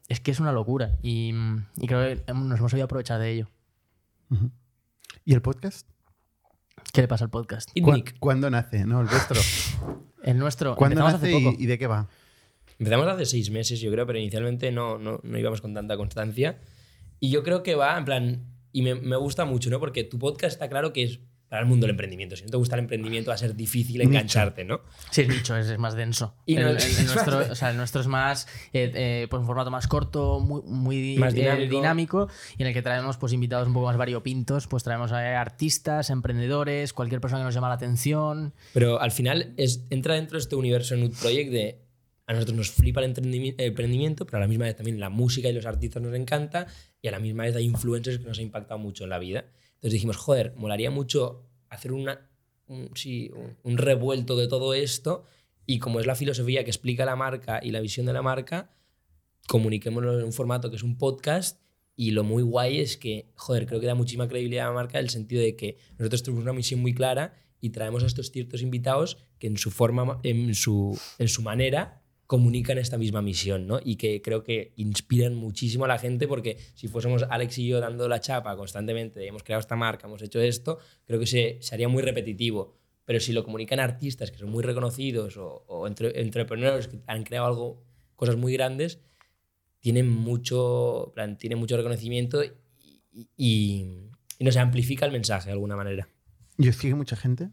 es que es una locura. Y, y creo que nos hemos sabido aprovechar de ello. ¿Y el podcast? ¿Qué le pasa al podcast? ¿Cu- Nick. ¿Cuándo nace? No, el vuestro. El nuestro. ¿Cuándo empezamos nace hace y, poco. y de qué va? Empezamos hace seis meses, yo creo, pero inicialmente no, no, no íbamos con tanta constancia. Y yo creo que va, en plan, y me, me gusta mucho, ¿no? Porque tu podcast está claro que es para el mundo del emprendimiento. Si no te gusta el emprendimiento, va a ser difícil engancharte, ¿no? Sí, es nicho, es, es más denso. Y el, no- el- el nuestro, o sea, el nuestro es más, eh, eh, pues un formato más corto, muy, muy Más eh, dinámico. dinámico, y en el que traemos pues invitados un poco más variopintos, pues traemos a artistas, emprendedores, cualquier persona que nos llama la atención. Pero al final es, entra dentro de este universo Nut Project de a nosotros nos flipa el el emprendimiento, pero a la misma vez también la música y los artistas nos encanta y a la misma vez hay influencers que nos ha impactado mucho en la vida. Entonces dijimos, joder, molaría mucho hacer una, un, sí, un, un revuelto de todo esto y como es la filosofía que explica la marca y la visión de la marca, comuniquémoslo en un formato que es un podcast y lo muy guay es que, joder, creo que da muchísima credibilidad a la marca en el sentido de que nosotros tenemos una misión muy clara y traemos a estos ciertos invitados que en su forma, en su, en su manera, comunican esta misma misión, ¿no? Y que creo que inspiran muchísimo a la gente porque si fuésemos Alex y yo dando la chapa constantemente, hemos creado esta marca, hemos hecho esto, creo que se, se haría muy repetitivo. Pero si lo comunican artistas que son muy reconocidos o, o entre, entrepreneurs que han creado algo, cosas muy grandes, tienen mucho, plan, tienen mucho reconocimiento y, y, y, nos amplifica el mensaje de alguna manera. ¿Y os sigue mucha gente?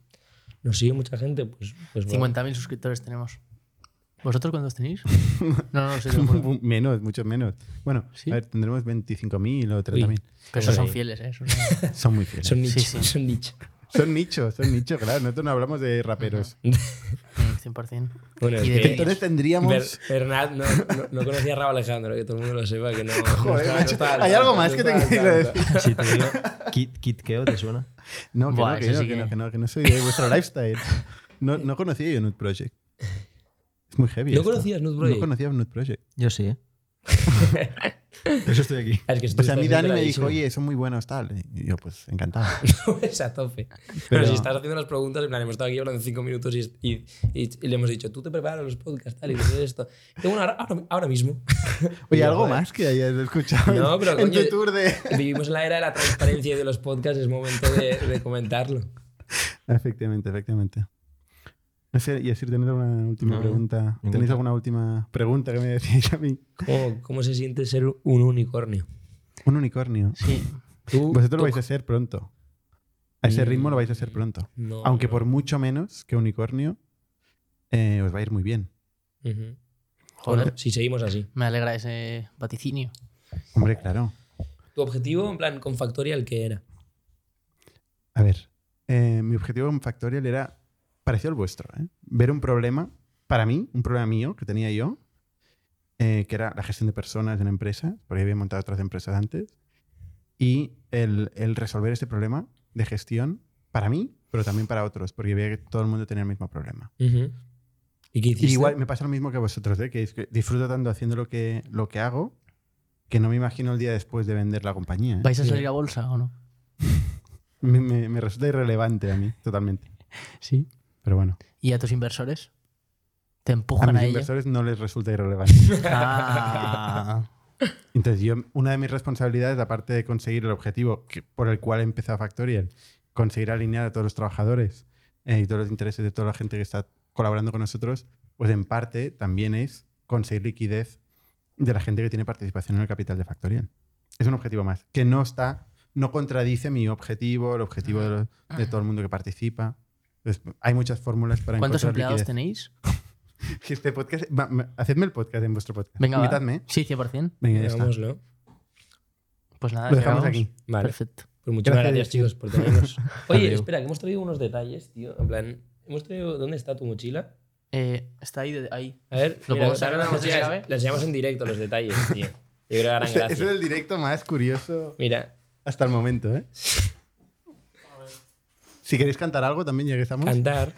Nos sigue mucha gente, pues, pues bueno. 50.000 suscriptores tenemos. ¿Vosotros cuántos tenéis? No, no, no sé. menos, mucho menos. Bueno, ¿Sí? a ver, tendremos 25.000 o 30.000. Pero esos son fieles, ¿eh? Esos son- Son muy fieles. Son Son, nicho, Sí, sí. son nicho. nichos, son nichos, claro. Nosotros no hablamos de raperos. Mm, 100%. Bueno, Y de que Entonces tendríamos... Ber- Bernat no, no, no conocía a Raúl Alejandro, que todo el mundo lo sepa, que no. no Joder, no macho, hay algo más no que está te al quiero tanto. Si te digo Kit, Kit Keo, ¿te suena? No, que, Buah, no, que, no, sí que, que- no, que no, que no, que no soy de vuestro lifestyle. No, no conocía yo Nut Project. Es muy heavy. ¿No esto. conocías Nut Project? No conocía Nut Project. Yo sí, ¿eh? Eso estoy aquí. Es que Pues a mí Dani me dijo, oye, son muy buenos, tal. Y yo, pues, encantado. es a tope. Pero, Pero- si estás haciendo las preguntas, en plan, hemos estado aquí hablando cinco minutos y, y- y- y le hemos dicho, tú te preparas los podcasts, tal, y todo esto. Y bueno, ahora, ahora, ahora mismo. Oye, algo joder, más que hayas escuchado No, pero, en coño, tu tour de... Vivimos en la era de la transparencia y de los podcasts, es momento de, de comentarlo. Efectivamente, efectivamente. No sé, y así tener una última No, pregunta. ¿Tenéis ninguna. alguna última pregunta que me decís a mí? ¿Cómo, cómo se siente ser un unicornio? Un unicornio. Sí. Tú- Vosotros lo vais a hacer pronto. A ese Mm, ritmo lo vais a hacer pronto. no, Aunque no. por mucho menos que unicornio, eh, os va a ir muy bien. Ujú. Joder. Bueno, si seguimos así. Me alegra ese vaticinio. Hombre, claro. ¿Tu objetivo, en plan, con Factorial, qué era? A ver, eh, mi objetivo con Factorial era parecido al vuestro. ¿eh? Ver un problema, para mí, un problema mío que tenía yo, eh, que era la gestión de personas en empresas, porque había montado otras empresas antes, y el, el resolver ese problema de gestión para mí, pero también para otros, porque veía que todo el mundo tenía el mismo problema. Ujú. ¿Y qué hiciste? Y igual me pasa lo mismo que a vosotros, ¿eh? que, es que disfruto tanto haciendo lo que, lo que hago que no me imagino el día después de vender la compañía. ¿eh? ¿Vais a salir a bolsa o no? Me, me- me resulta irrelevante a mí, totalmente. Sí. Pero bueno, ¿Y a tus inversores? ¿Te a empujan mis a, ello? inversores no les resulta irrelevante. Ah. Entonces, yo, una de mis responsabilidades, aparte de conseguir el objetivo que- por el cual he empezado Factorial, conseguir alinear a todos los trabajadores eh, y todos los intereses de toda la gente que está colaborando con nosotros, pues en parte también es conseguir liquidez de la gente que tiene participación en el capital de Factorial. Es un objetivo más, que no está, no contradice mi objetivo, el objetivo de todo el mundo que participa. Entonces, hay muchas fórmulas para ¿Cuántos encontrar empleados liquidez. tenéis? Este podcast, va, me- hacedme el podcast en vuestro podcast. Venga, va. Invitadme. Sí, 100%. Venga, ya está. Pues nada, Lo dejamos llegamos. aquí. Vale. Perfecto. Pues muchas Gracias, chicos, por tenernos. Oye, Adiós. espera, que hemos traído unos detalles, tío. En plan, hemos traído. ¿Dónde está tu mochila? Eh, está ahí, de- ahí. A ver, ¿Lo mira, saca sacar la que mochila. Les enseñamos en directo los detalles, tío. Yo creo que harán gracia. es el directo más curioso Mira, hasta el momento, ¿eh? Si queréis cantar algo también, ya que estamos. cantar,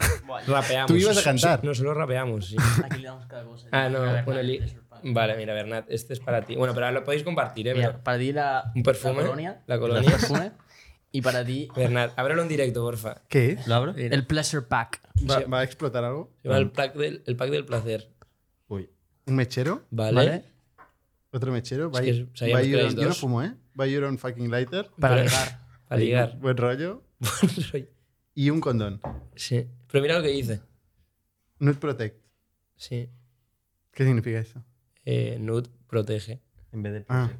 rapeamos. Tú ibas a Sí, cantar. No, solo rapeamos, sí. Aquí le damos cada cosa. Ah, no, A ver, bueno, vale, li- es mira, Bernat, este es para ti. Bueno, pero lo podéis compartir, ¿eh? Mira, para ti la, Un perfume, la colonia. la colonia. perfume, y para ti Bernat, ábrelo en directo, porfa. ¿Qué? ¿Lo abro? el Pleasure Pack. ¿Va, va a explotar algo? Se llama el pack del, el pack del placer. Uy. ¿Un mechero? Vale. ¿Vale? ¿Otro mechero? Es Buy- que own- yo no fumo, ¿eh? Buy your own fucking lighter. Para ligar. Para ligar. Buen rollo. Soy- Y un condón. sí. Pero mira lo que dice. Nude Protect. Sí. ¿Qué significa eso? Eh, Nude protege. En vez de. Ah.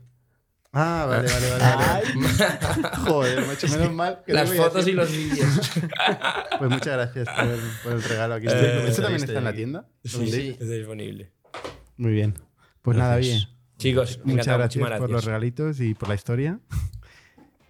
Ah, vale, vale, vale. vale. Joder, macho, menos mal que Las fotos y los vídeos. Pues muchas gracias por el, por el regalo aquí. Eh, ¿Eso también está en la tienda? ¿Lo Sí, sí. Está disponible. Muy bien. Pues nada, Gracias. bien. Chicos, Muchas gracias, muchísimas por los gracias. regalitos y por la historia.